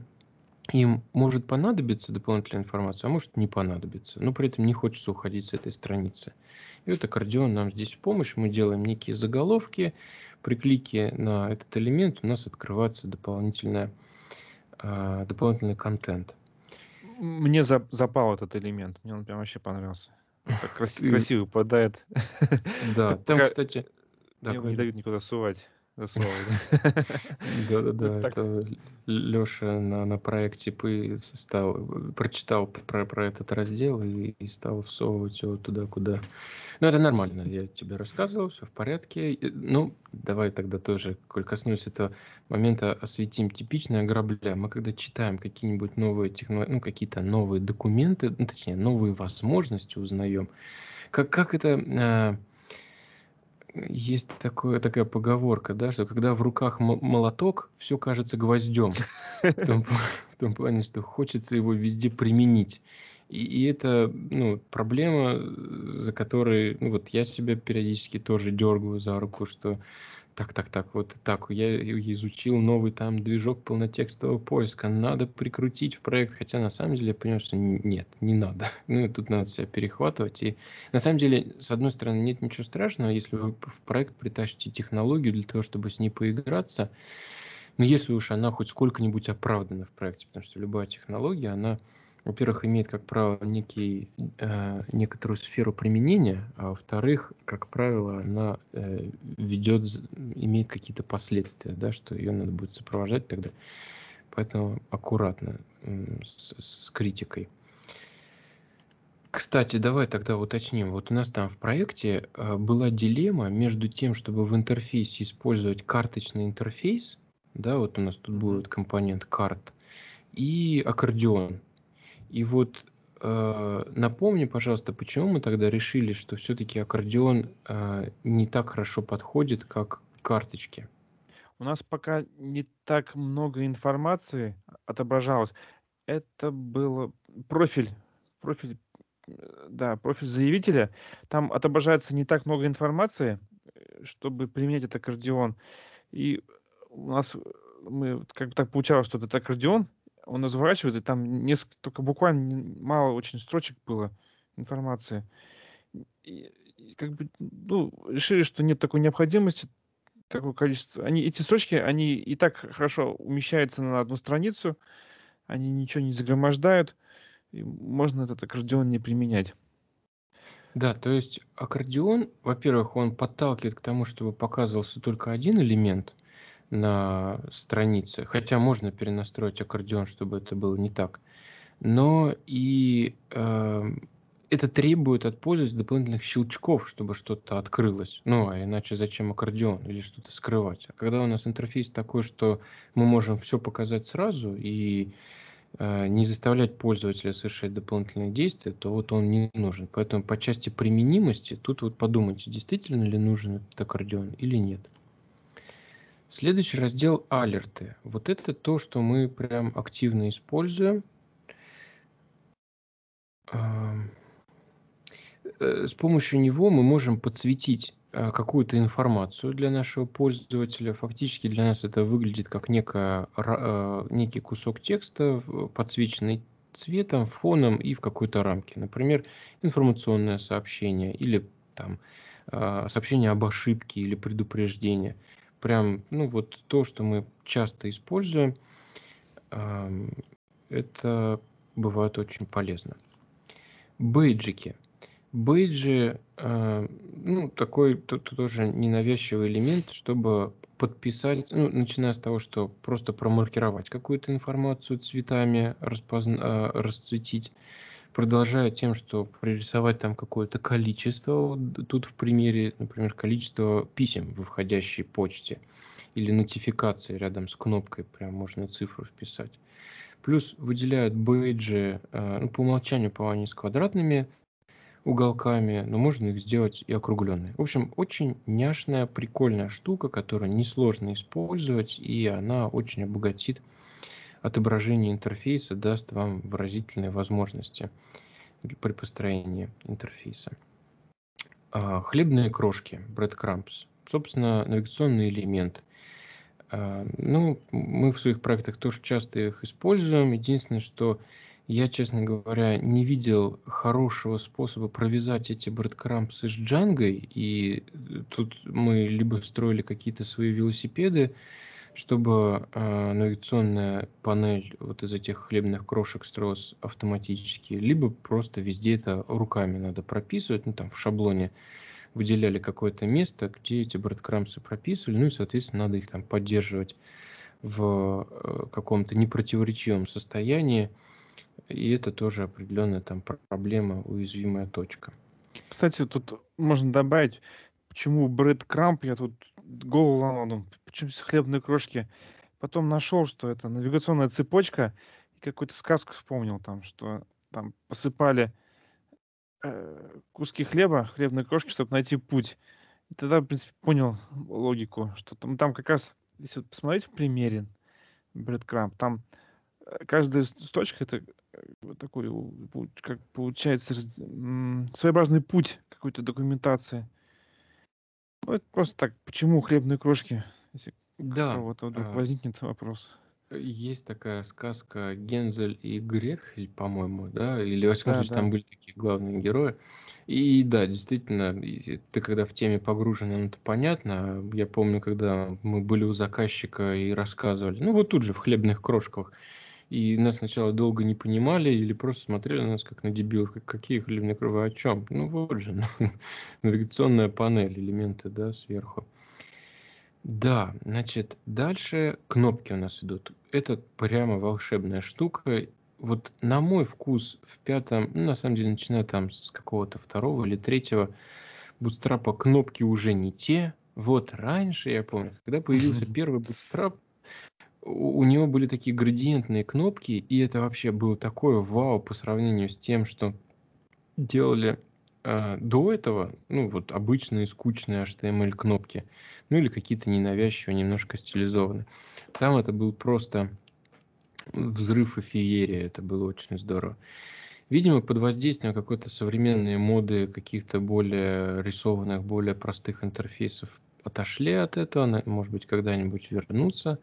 им может понадобиться дополнительная информация, а может не понадобиться, но при этом не хочется уходить с этой страницы. И вот аккордеон нам здесь в помощь. Мы делаем некие заголовки. При клике на этот элемент у нас открывается дополнительная, э, дополнительный контент. Мне за, запал этот элемент. Мне он прям вообще понравился. Так красиво, красиво попадает. Да, там, кстати... не дают никуда сувать. Да-да-да, это Леша на, на проекте стал, прочитал про, про этот раздел и, и стал всовывать его туда, куда. Ну, это нормально, я тебе рассказывал, все в порядке. Ну, давай тогда тоже, коль коснусь этого момента, осветим типичное грабля. Мы когда читаем какие-нибудь новые технологии, ну, какие-то новые документы, ну, точнее, новые возможности узнаем, как, как это... Э, есть такое, такая поговорка, да, что когда в руках молоток, все кажется гвоздем. В том, в том плане, что хочется его везде применить. И, и это ну, проблема, за которой ну, вот я себя периодически тоже дергаю за руку, что так, так, так, вот так, я изучил новый там движок полнотекстового поиска, надо прикрутить в проект, хотя на самом деле я понял, что нет, не надо. Ну, тут надо себя перехватывать. И на самом деле, с одной стороны, нет ничего страшного, если вы в проект притащите технологию для того, чтобы с ней поиграться, но если уж она хоть сколько-нибудь оправдана в проекте, потому что любая технология, она во-первых, имеет, как правило, некий, э, некоторую сферу применения, а во-вторых, как правило, она э, ведет, имеет какие-то последствия, да, что ее надо будет сопровождать тогда. Поэтому аккуратно э, с, с критикой. Кстати, давай тогда уточним. Вот у нас там в проекте э, была дилемма между тем, чтобы в интерфейсе использовать карточный интерфейс, да, вот у нас тут будет компонент карт, и аккордеон. И вот э, напомни, пожалуйста, почему мы тогда решили, что все-таки аккордеон э, не так хорошо подходит, как карточки? У нас пока не так много информации отображалось. Это был профиль, профиль, э, да, профиль заявителя. Там отображается не так много информации, э, чтобы применять этот аккордеон. И у нас э, мы как бы так получалось, что этот аккордеон он разворачивает, и там несколько, только буквально мало очень строчек было информации. И, и как бы, ну, решили, что нет такой необходимости, такое количество. Они, эти строчки, они и так хорошо умещаются на одну страницу, они ничего не загромождают, и можно этот аккордеон не применять. Да, то есть аккордеон, во-первых, он подталкивает к тому, чтобы показывался только один элемент – на странице. Хотя можно перенастроить аккордеон, чтобы это было не так. Но и э, это требует от пользователя дополнительных щелчков, чтобы что-то открылось. Ну, а иначе зачем аккордеон или что-то скрывать? А когда у нас интерфейс такой, что мы можем все показать сразу и э, не заставлять пользователя совершать дополнительные действия, то вот он не нужен. Поэтому по части применимости тут вот подумайте, действительно ли нужен этот аккордеон или нет. Следующий раздел алерты. Вот это то, что мы прям активно используем. Э, с помощью него мы можем подсветить э, какую-то информацию для нашего пользователя. Фактически для нас это выглядит как некая, э, некий кусок текста, подсвеченный цветом, фоном и в какой-то рамке. Например, информационное сообщение или там, сообщение об ошибке или предупреждение прям, ну вот то, что мы часто используем, это бывает очень полезно. Бейджики. Бейджи, а, ну, такой тоже ненавязчивый элемент, чтобы подписать, ну, начиная с того, что просто промаркировать какую-то информацию цветами, распозна, а, расцветить, продолжая тем, что прорисовать там какое-то количество, тут в примере, например, количество писем в входящей почте или нотификации рядом с кнопкой, прям можно цифру вписать. Плюс выделяют бейджи, э, ну, по умолчанию, по они с квадратными уголками, но можно их сделать и округленные. В общем, очень няшная, прикольная штука, которую несложно использовать, и она очень обогатит отображение интерфейса даст вам выразительные возможности при построении интерфейса. А, хлебные крошки, breadcrumbs, собственно, навигационный элемент. А, ну, мы в своих проектах тоже часто их используем. Единственное, что я, честно говоря, не видел хорошего способа провязать эти breadcrumbs с джангой. И тут мы либо строили какие-то свои велосипеды, чтобы э, навигационная панель вот из этих хлебных крошек строилась автоматически, либо просто везде это руками надо прописывать, ну там в шаблоне выделяли какое-то место, где эти брэдкрамсы прописывали, ну и, соответственно, надо их там поддерживать в э, каком-то непротиворечивом состоянии, и это тоже определенная там проблема, уязвимая точка. Кстати, тут можно добавить, почему брэдкрамп, я тут голову ломал, почему хлебные крошки. Потом нашел, что это навигационная цепочка, и какую-то сказку вспомнил там, что там посыпали э, куски хлеба, хлебные крошки, чтобы найти путь. И тогда, в принципе, понял логику, что там, там как раз, если вот посмотреть в примере Breadcrumb, там э, каждая строчка это э, вот такой, как получается, своеобразный путь какой-то документации. Ну, это просто так, почему хлебные крошки, да, кого-то вдруг а, возникнет вопрос. Есть такая сказка Гензель и Гретхель, по-моему, да, или, во всяком Да, случае, там были такие главные герои. И да, действительно, ты когда в теме погружен, ну, это понятно. Я помню, когда мы были у заказчика и рассказывали, ну, вот тут же, в хлебных крошках, и нас сначала долго не понимали или просто смотрели на нас как на дебилов, как, какие хлебные крошки, о чем? Ну, вот же, навигационная панель, элементы, да, сверху. Да, значит, дальше кнопки у нас идут. Это прямо волшебная штука. Вот на мой вкус в пятом, ну, на самом деле, начиная там с какого-то второго или третьего бутстрапа, кнопки уже не те. Вот раньше, я помню, когда появился первый бутстрап, у, у него были такие градиентные кнопки, и это вообще было такое вау по сравнению с тем, что делали а, до этого, ну, вот обычные скучные HTML-кнопки, ну, или какие-то ненавязчивые, немножко стилизованные. Там это был просто взрыв и феерия, это было очень здорово. Видимо, под воздействием какой-то современной моды каких-то более рисованных, более простых интерфейсов отошли от этого, может быть, когда-нибудь вернутся.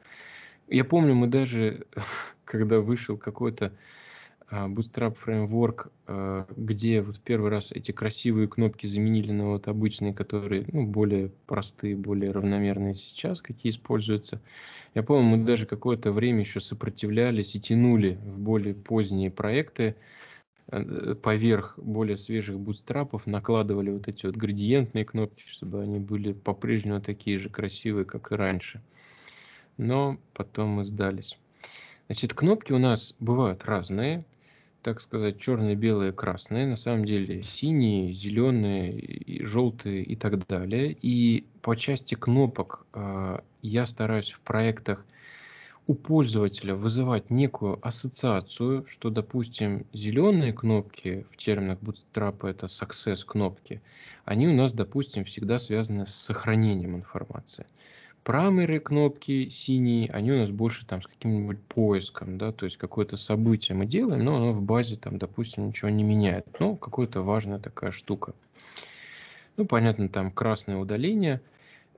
Я помню, мы даже, когда вышел какой-то Bootstrap Framework, а, где вот первый раз эти красивые кнопки заменили на вот обычные, которые ну, более простые, более равномерные сейчас, какие используются. Я помню, мы даже какое-то время еще сопротивлялись и тянули в более поздние проекты а, поверх более свежих бутстрапов накладывали вот эти вот градиентные кнопки, чтобы они были по-прежнему такие же красивые, как и раньше. Но потом мы сдались. Значит, кнопки у нас бывают разные так сказать, черные, белые, красные, на самом деле синие, зеленые, желтые и так далее. И по части кнопок э, я стараюсь в проектах у пользователя вызывать некую ассоциацию, что, допустим, зеленые кнопки в терминах Bootstrap это success кнопки, они у нас, допустим, всегда связаны с сохранением информации. Primary кнопки синие, они у нас больше там с каким-нибудь поиском, да, то есть какое-то событие мы делаем, но оно в базе там, допустим, ничего не меняет. Ну, какая-то важная такая штука. Ну, понятно, там красное удаление.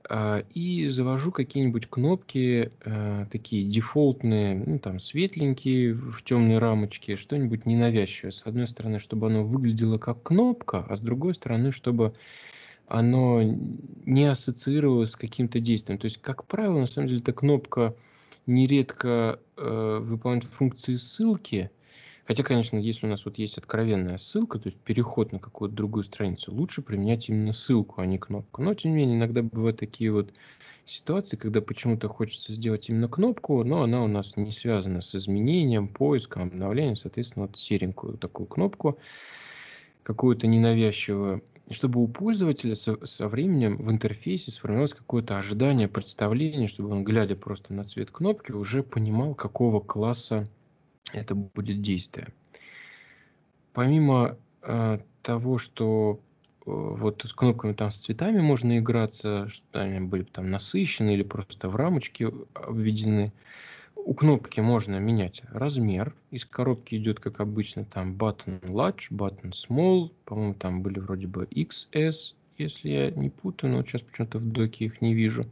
Э, и завожу какие-нибудь кнопки э, такие дефолтные, ну, там светленькие в темной рамочке, что-нибудь ненавязчивое. С одной стороны, чтобы оно выглядело как кнопка, а с другой стороны, чтобы оно не ассоциировалось с каким-то действием. То есть, как правило, на самом деле, эта кнопка нередко э, выполняет функции ссылки. Хотя, конечно, если у нас вот есть откровенная ссылка, то есть переход на какую-то другую страницу, лучше применять именно ссылку, а не кнопку. Но, тем не менее, иногда бывают такие вот ситуации, когда почему-то хочется сделать именно кнопку, но она у нас не связана с изменением, поиском, обновлением. Соответственно, вот серенькую такую кнопку, какую-то ненавязчивую чтобы у пользователя со, со временем в интерфейсе сформировалось какое-то ожидание, представление, чтобы он, глядя просто на цвет кнопки, уже понимал, какого класса это будет действие. Помимо э, того, что э, вот с кнопками там с цветами можно играться, что они были там насыщены или просто в рамочке обведены, у кнопки можно менять размер. Из коробки идет, как обычно, там button large, button small. По-моему, там были вроде бы XS, если я не путаю, но сейчас почему-то в доке их не вижу.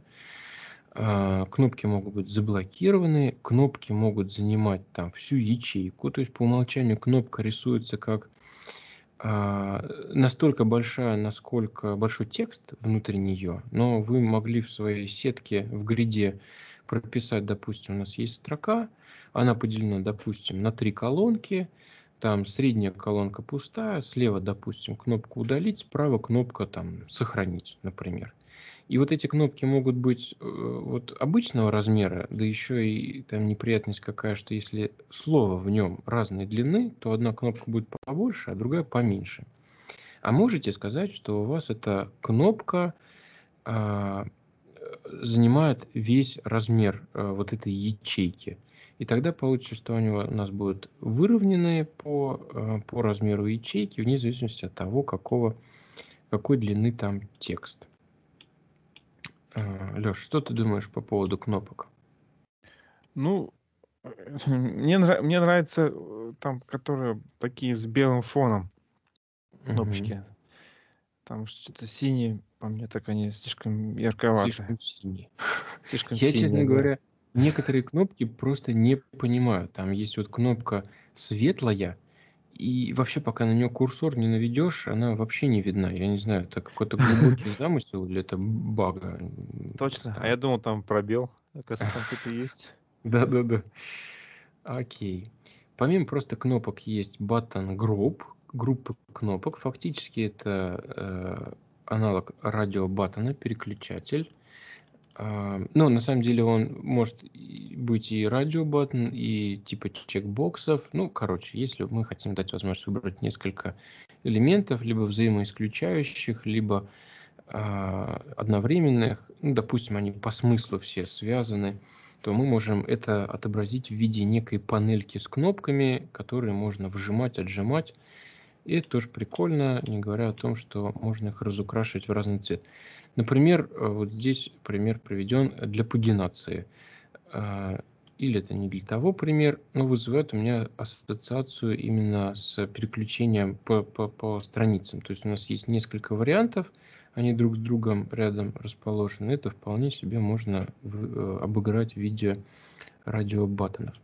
А, кнопки могут быть заблокированы, кнопки могут занимать там всю ячейку, то есть по умолчанию кнопка рисуется как а, настолько большая, насколько большой текст внутри нее, но вы могли в своей сетке в гриде прописать, допустим, у нас есть строка, она поделена, допустим, на три колонки, там средняя колонка пустая, слева, допустим, кнопка удалить, справа кнопка там сохранить, например. И вот эти кнопки могут быть э, вот обычного размера, да еще и там неприятность какая, что если слово в нем разной длины, то одна кнопка будет побольше, а другая поменьше. А можете сказать, что у вас эта кнопка а, занимает весь размер а, вот этой ячейки. И тогда получится, что они у нас будут выровненные по, а, по размеру ячейки, вне зависимости от того, какого, какой длины там текст. Леш, что ты думаешь по поводу кнопок? Ну, мне, нрав- мне нравятся э, там, которые такие с белым фоном кнопочки. Мгм. Там что-то синие, по мне так они слишком ярковатые. Слишком синие. Слишком Я, честно да. говоря, некоторые кнопки просто не понимаю. Там есть вот кнопка светлая, и вообще, пока на нее курсор не наведешь, она вообще не видна. Я не знаю, это какой-то глубокий замысел или это бага. Точно. А я думал, там пробел. Оказывается, там кто-то есть. Да-да-да. Окей. Помимо просто кнопок есть button group, группы кнопок. Фактически это э, аналог радиобаттона, переключатель. А, ну, на самом деле он может быть и радиобаттон, и типа чекбоксов. Ну, короче, если мы хотим дать возможность выбрать несколько элементов, либо взаимоисключающих, либо а, одновременных, ну, допустим, они по смыслу все связаны, то мы можем это отобразить в виде некой панельки с кнопками, которые можно вжимать, отжимать. И это тоже прикольно, не говоря о том, что можно их разукрашивать в разный цвет. Например, э, вот здесь пример приведен для пагинации. А, или это не для того пример, но вызывает у меня ассоциацию именно с переключением по, по, по страницам. То есть у нас есть несколько вариантов, они друг с другом рядом расположены. Это вполне себе можно в, э, обыграть в виде радиобаттонов.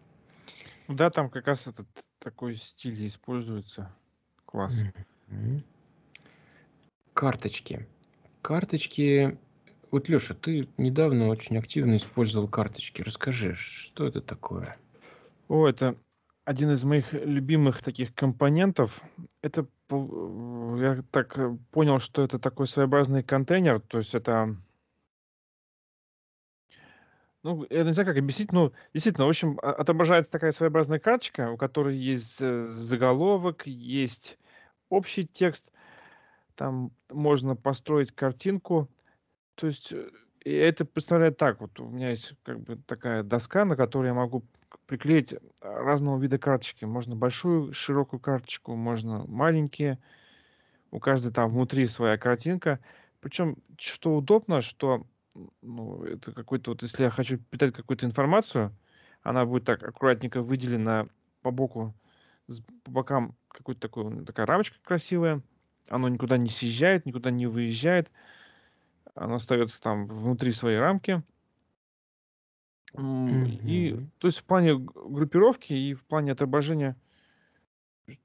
Да, там как раз этот такой стиль используется. Класс. Карточки. Карточки. Вот, Леша, ты недавно очень активно использовал карточки. Расскажи, что это такое? О, это один из моих любимых таких компонентов. Это я так э, понял, что это такой своеобразный контейнер, то есть это ну, я не знаю, как объяснить, но действительно, в общем, отображается такая своеобразная карточка, у которой есть э, заголовок, есть общий текст, там можно построить картинку. То есть э, это представляет так, вот у меня есть как бы такая доска, на которой я могу приклеить разного вида карточки. Можно большую, широкую карточку, можно маленькие. У каждой там внутри своя картинка. Причем, что удобно, что ну, это какой-то вот, если я хочу питать какую-то информацию, она будет так аккуратненько выделена по боку, по бокам какой-то такой, такая рамочка красивая. Оно никуда не съезжает, никуда не выезжает. Оно остается там внутри своей рамки. И, то есть в плане группировки и в плане отображения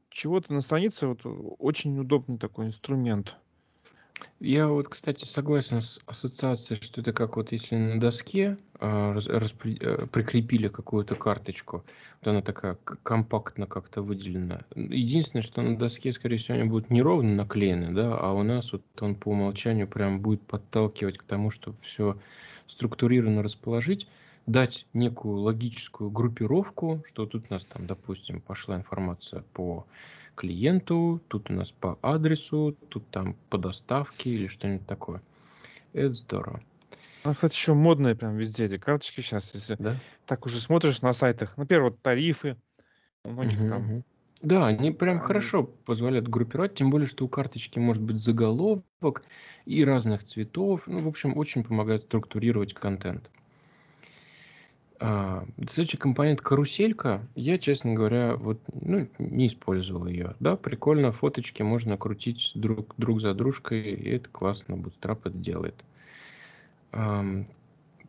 чего-то на странице вот очень удобный такой инструмент. Я вот, кстати, согласен с ассоциацией, что это как вот если на доске а, распри- э, прикрепили какую-то карточку, вот она такая компактно как-то выделена. Единственное, что на доске, скорее всего, они будут неровно наклеены, да, а у нас вот он по умолчанию прям будет подталкивать к тому, чтобы все структурированно расположить, дать некую логическую группировку, что тут у нас там, допустим, пошла информация по клиенту, тут у нас по адресу, тут там по доставке или что-нибудь такое. Это здорово. Ну, кстати, еще модные прям везде эти карточки сейчас, если да? так уже смотришь на сайтах. Например, вот тарифы. У многих угу, там. Да, они прям хорошо позволяют группировать, тем более, что у карточки может быть заголовок и разных цветов. Ну, в общем, очень помогает структурировать контент. А, следующий компонент каруселька. Я, честно говоря, вот, ну, не использовал ее. Да, прикольно, фоточки можно крутить друг, друг за дружкой, и это классно, Bootstrap это делает. А,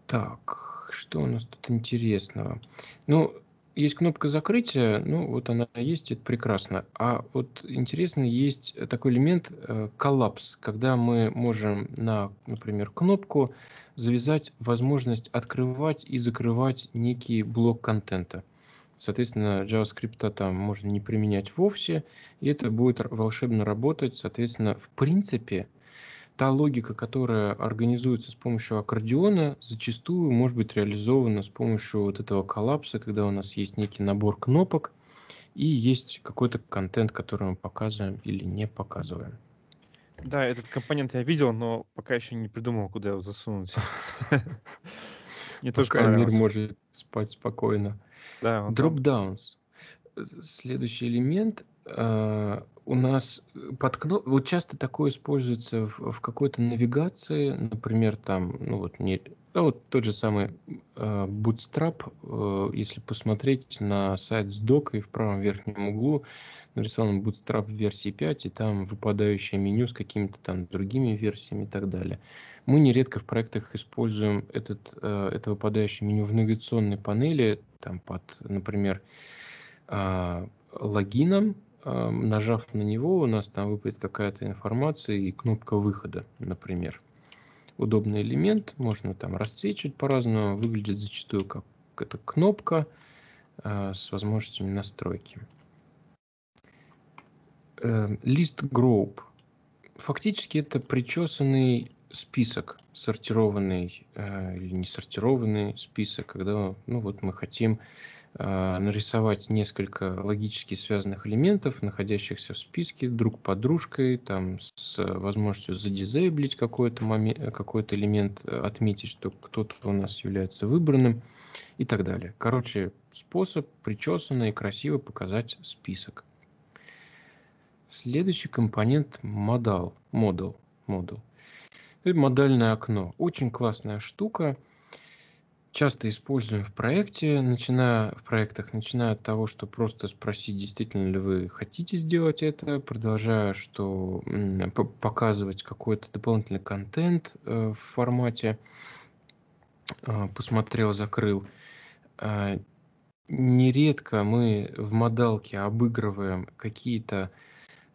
так, что у нас тут интересного? Ну, есть кнопка закрытия, ну вот она есть, это прекрасно. А вот интересно, есть такой элемент э, коллапс, когда мы можем на, например, кнопку завязать возможность открывать и закрывать некий блок контента. Соответственно, JavaScript там можно не применять вовсе, и это будет волшебно работать. Соответственно, в принципе, та логика, которая организуется с помощью аккордеона, зачастую может быть реализована с помощью вот этого коллапса, когда у нас есть некий набор кнопок, и есть какой-то контент, который мы показываем или не показываем. Да, этот компонент я видел, но пока еще не придумал, куда его засунуть. Мне тоже Пока мир может спать спокойно. Да. Следующий элемент у нас под кноп... вот часто такое используется в, в какой-то навигации, например, там, ну вот не, а вот тот же самый э, Bootstrap, э, если посмотреть на сайт с докой в правом верхнем углу, нарисован Bootstrap версии 5, и там выпадающее меню с какими-то там другими версиями и так далее. Мы нередко в проектах используем этот, э, это выпадающее меню в навигационной панели, там под, например, э, логином, э, нажав на него, у нас там выпадет какая-то информация и кнопка выхода, например. Удобный элемент, можно там расцвечивать по-разному, выглядит зачастую как эта кнопка э, с возможностями настройки. Э, лист group. Фактически это причесанный список, сортированный э, или не сортированный список, когда ну вот мы хотим э, нарисовать несколько логически связанных элементов, находящихся в списке друг под дружкой, там с возможностью задизейблить какой-то момент, какой-то элемент, отметить, что кто-то у нас является выбранным и так далее. Короче, способ причесанно и красиво показать список. Следующий компонент модал, модул, модул. И модальное окно. Очень классная штука. Часто используем в проекте, начиная в проектах, начиная от того, что просто спросить, действительно ли вы хотите сделать это, продолжая, что показывать какой-то дополнительный контент э, в формате э, посмотрел, закрыл. Э, нередко мы в модалке обыгрываем какие-то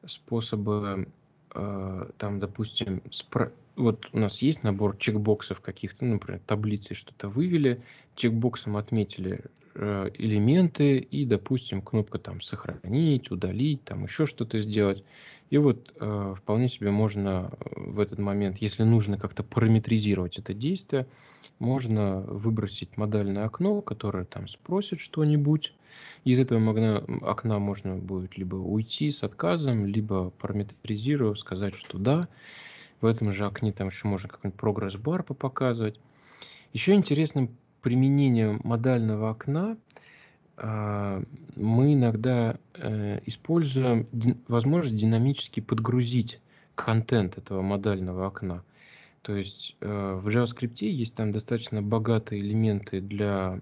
способы, там, допустим, спро вот у нас есть набор чекбоксов каких-то, ну, например, таблицы что-то вывели, чекбоксом отметили э, элементы и, допустим, кнопка там сохранить, удалить, там еще что-то сделать. И вот э, вполне себе можно в этот момент, если нужно как-то параметризировать это действие, можно выбросить модальное окно, которое там спросит что-нибудь. Из этого окна, окна можно будет либо уйти с отказом, либо параметризировав, сказать, что да, в этом же окне там еще можно какой-нибудь прогресс-бар показывать. Еще интересным применением модального окна э, мы иногда э, используем возможность динамически подгрузить контент этого модального окна. То есть э, в JavaScript есть там достаточно богатые элементы для...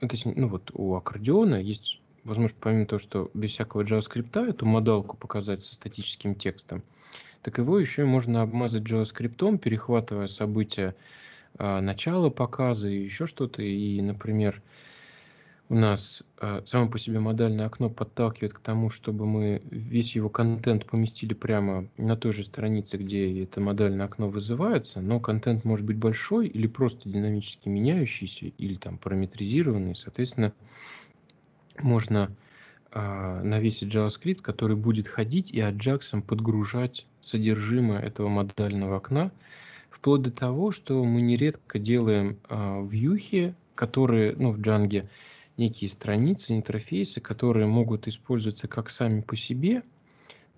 Точнее, ну вот у аккордеона есть возможность, помимо того, что без всякого JavaScript эту модалку показать со статическим текстом, так его еще можно обмазать JavaScript, перехватывая события э, начала показа и еще что-то. И, например, у нас э, само по себе модальное окно подталкивает к тому, чтобы мы весь его контент поместили прямо на той же странице, где это модальное окно вызывается, но контент может быть большой или просто динамически меняющийся, или там параметризированный. Соответственно, можно навесить JavaScript, который будет ходить и Ajax подгружать содержимое этого модального окна, вплоть до того, что мы нередко делаем э, вьюхи, которые, ну, в Django, некие страницы, интерфейсы, которые могут использоваться как сами по себе,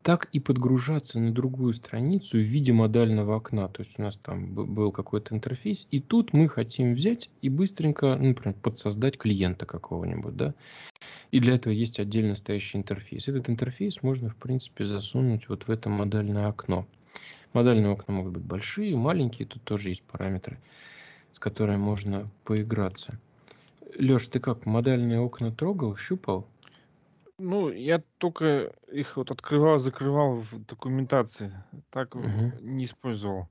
так и подгружаться на другую страницу в виде модального окна. То есть у нас там был какой-то интерфейс, и тут мы хотим взять и быстренько, ну, например, подсоздать клиента какого-нибудь, да. И для этого есть отдельно стоящий интерфейс. Этот интерфейс можно, в принципе, засунуть вот в это модальное окно. Модальные окна могут быть большие, маленькие, тут тоже есть параметры, с которыми можно поиграться. Леш, ты как, модальные окна трогал, щупал? Ну, я только их вот открывал, закрывал в документации. Так угу. не использовал.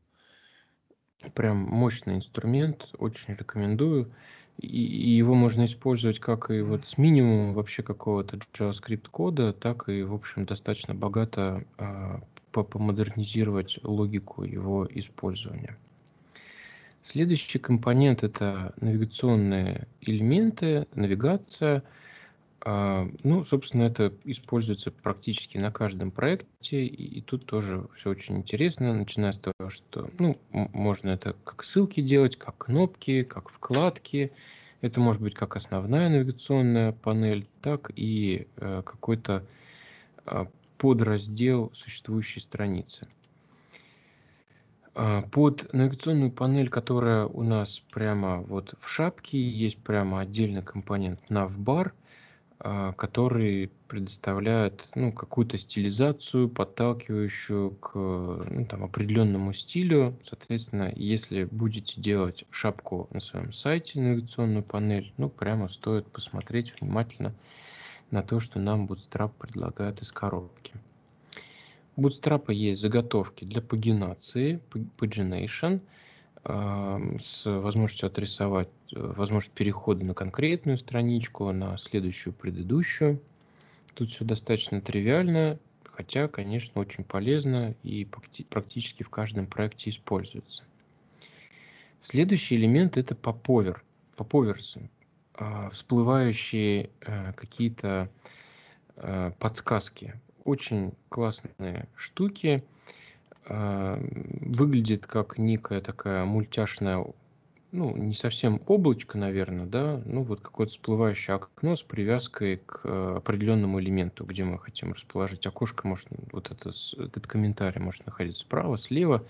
Прям мощный инструмент, очень рекомендую и его можно использовать как и вот с минимумом вообще какого-то JavaScript кода, так и, в общем, достаточно богато э, помодернизировать логику его использования. Следующий компонент это навигационные элементы, навигация. А, ну, собственно, это используется практически на каждом проекте, и, тут тоже все очень интересно, начиная с того, что, ну, можно это как ссылки делать, как кнопки, как вкладки, это может быть как основная навигационная панель, так и э, какой-то э, подраздел существующей страницы. А, под навигационную панель, которая у нас прямо вот в шапке, есть прямо отдельный компонент navbar, а, который предоставляет ну, какую-то стилизацию, подталкивающую к ну, там, определенному стилю. Соответственно, если будете делать шапку на своем сайте, навигационную панель, ну, прямо стоит посмотреть внимательно на то, что нам Bootstrap предлагает из коробки. У Bootstrap есть заготовки для пагинации, pagination, с возможностью отрисовать, э, возможность перехода на конкретную страничку, на следующую предыдущую. Тут все достаточно тривиально, хотя, конечно, очень полезно и практически в каждом проекте используется. Следующий элемент это поповер, поповерсы, а, всплывающие э, какие-то э, подсказки. Очень классные штуки. А, выглядит как некая такая мультяшная, ну, не совсем облачко, наверное, да, ну, вот какое-то всплывающее окно с привязкой к э, определенному элементу, где мы хотим расположить окошко, может, вот это, этот комментарий может находиться справа, слева.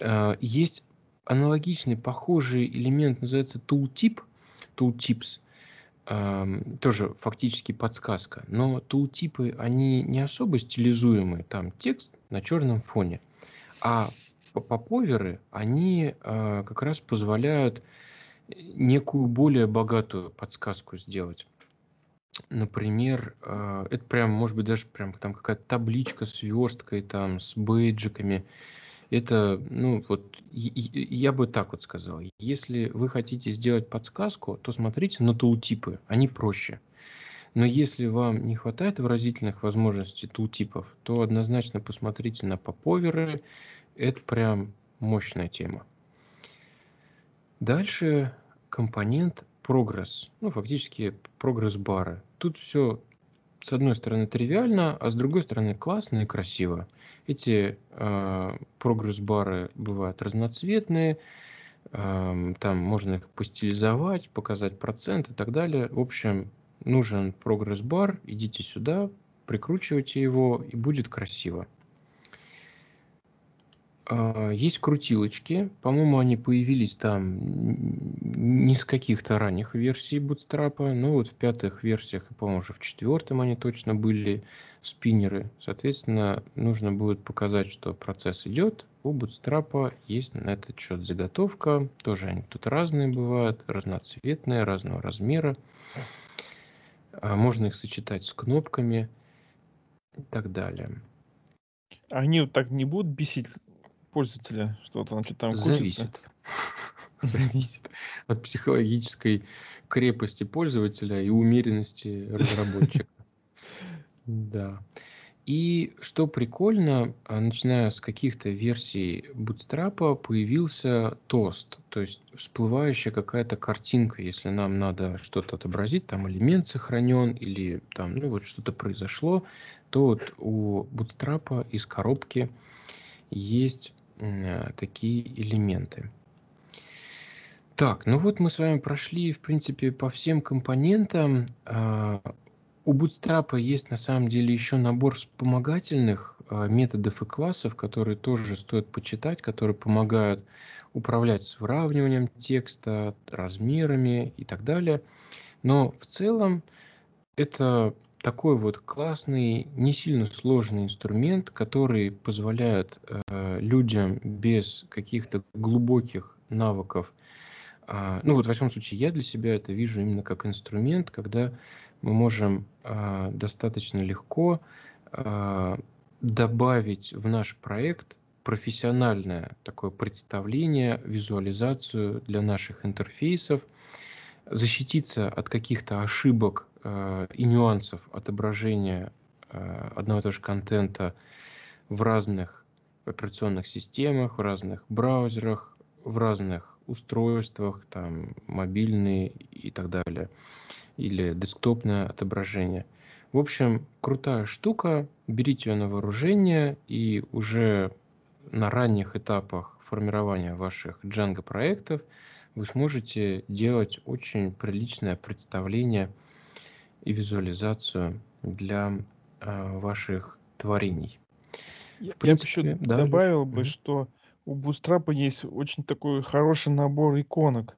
А, есть аналогичный, похожий элемент, называется tooltip, tooltips, тоже фактически подсказка, но тултипы, они не особо стилизуемые, там текст на черном фоне, а поповеры, они э, как раз позволяют некую более богатую подсказку сделать. Например, э, это прям, может быть, даже прям там какая-то табличка с версткой, там, с бейджиками, это, ну, вот я бы так вот сказал. Если вы хотите сделать подсказку, то смотрите на тултипы, они проще. Но если вам не хватает выразительных возможностей тултипов, то однозначно посмотрите на поповеры. Это прям мощная тема. Дальше компонент прогресс. Ну, фактически прогресс-бары. Тут все с одной стороны тривиально, а с другой стороны классно и красиво. Эти э, прогресс-бары бывают разноцветные, э, там можно их постилизовать, показать процент и так далее. В общем, нужен прогресс-бар, идите сюда, прикручивайте его и будет красиво. А, есть крутилочки. По-моему, они появились там не с каких-то ранних версий Bootstrap, но вот в пятых версиях, и, по-моему, уже в четвертом они точно были спиннеры. Соответственно, нужно будет показать, что процесс идет. У Bootstrap есть на этот счет заготовка. Тоже они тут разные бывают, разноцветные, разного размера. А, можно их сочетать с кнопками и так далее. Они вот так не будут бесить пользователя, что-то что-то там Зависит. Зависит от психологической крепости пользователя и умеренности разработчика. Да. И что прикольно, а, начиная с каких-то версий Bootstrap появился тост, то есть всплывающая какая-то картинка, если нам надо что-то отобразить, там элемент сохранен или там ну вот что-то произошло, то вот у Bootstrap из коробки есть такие элементы. Так, ну вот мы с вами прошли, в принципе, по всем компонентам. А, у Bootstrap есть на самом деле еще набор вспомогательных а, методов и классов, которые тоже стоит почитать, которые помогают управлять с выравниванием текста, размерами и так далее. Но в целом это такой вот классный, не сильно сложный инструмент, который позволяет э, людям без каких-то глубоких навыков, э, ну вот в всяком случае я для себя это вижу именно как инструмент, когда мы можем э, достаточно легко э, добавить в наш проект профессиональное такое представление, визуализацию для наших интерфейсов, защититься от каких-то ошибок э, и нюансов отображения э, одного и того же контента в разных операционных системах, в разных браузерах, в разных устройствах, там, мобильные и так далее. или десктопное отображение. В общем, крутая штука, берите ее на вооружение и уже на ранних этапах формирования ваших Django проектов вы сможете делать очень приличное представление и визуализацию для э, ваших творений. Я, принципе, я бы еще да, добавил бы, mm-hmm. что у Bootstrap есть очень такой хороший набор иконок,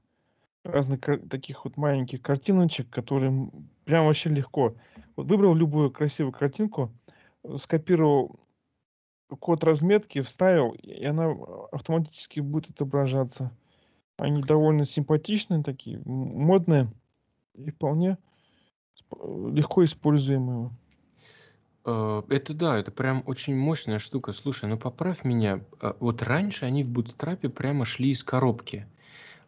разных таких вот маленьких картиночек, которые прям вообще легко. Вот выбрал любую красивую картинку, э, скопировал код разметки, вставил, и она автоматически будет отображаться. Они довольно симпатичные такие, модные и вполне легко используемые. Э, это да, это прям очень мощная штука. Слушай, ну поправь меня. Э, вот раньше они в Bootstrap прямо шли из коробки.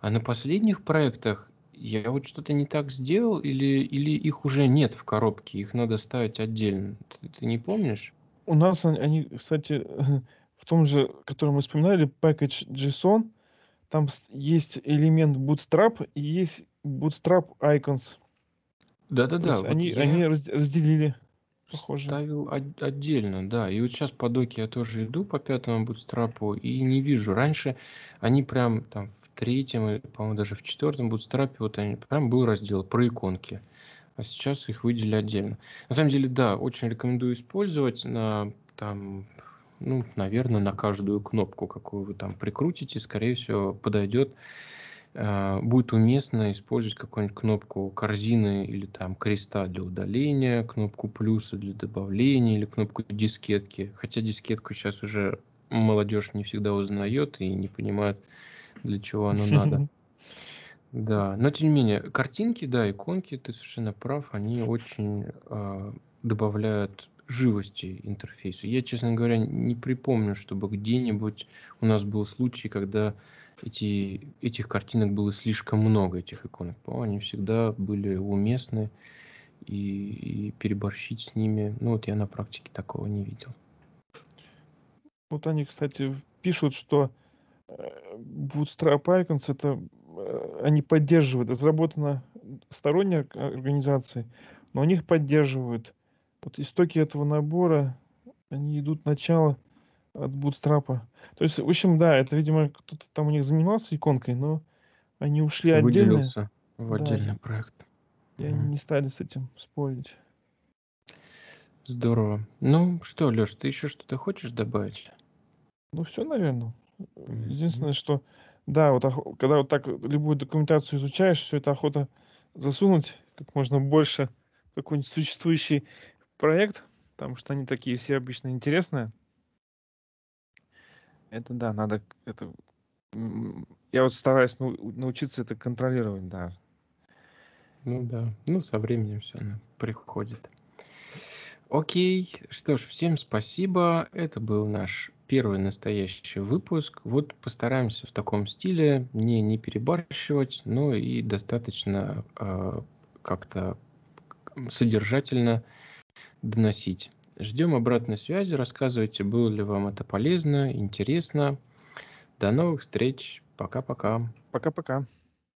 А на последних проектах я вот что-то не так сделал или, или их уже нет в коробке, их надо ставить отдельно. Ты, ты не помнишь? У нас они, кстати, в том же, который мы вспоминали, package JSON, там есть элемент Bootstrap и есть Bootstrap Icons. Да-да-да. Вот они, они разделили. Похоже. Ставил отдельно, да. И вот сейчас по доке я тоже иду по пятому бутстрапу и не вижу. Раньше они прям там в третьем, по-моему, даже в четвертом бутстрапе вот они прям был раздел про иконки. А сейчас их выделили отдельно. На самом деле, да, очень рекомендую использовать на там, ну, наверное, на каждую кнопку, какую вы там прикрутите, скорее всего, подойдет будет уместно использовать какую-нибудь кнопку корзины или там креста для удаления, кнопку плюса для добавления или кнопку дискетки. Хотя дискетку сейчас уже молодежь не всегда узнает и не понимает, для чего оно надо. Да, но тем не менее, картинки, да, иконки, ты совершенно прав, они очень э, добавляют живости интерфейсу. Я, честно говоря, не припомню, чтобы где-нибудь у нас был случай, когда эти, этих картинок было слишком много, этих иконок. По они всегда были уместны, и, и переборщить с ними, ну вот я на практике такого не видел. Вот они, кстати, пишут, что э, Bootstrap Icons это э, они поддерживают, разработана сторонняя организация, но они их поддерживают. Вот истоки этого набора, они идут начало от Bootstrap. То есть, в общем, да, это, видимо, кто-то там у них занимался иконкой, но они ушли отдельно. Выделился в да. отдельный проект. И mm. они не стали с этим спорить. Здорово. Ну что, Леш, ты еще что-то хочешь добавить? Ну все, наверное. Единственное, что да, вот когда вот так любую документацию изучаешь, все это охота засунуть как можно больше в какой-нибудь существующий проект, потому что они такие все обычно интересные. Это да, надо это. Я вот стараюсь научиться это контролировать, да. Ну да, ну со временем все приходит. Окей, что ж, всем спасибо. Это был наш первый настоящий выпуск. Вот постараемся в таком стиле не, не перебарщивать, но и достаточно э, как-то содержательно доносить. Ждем обратной связи, рассказывайте, было ли вам это полезно, интересно. До новых встреч. Пока-пока. Пока-пока.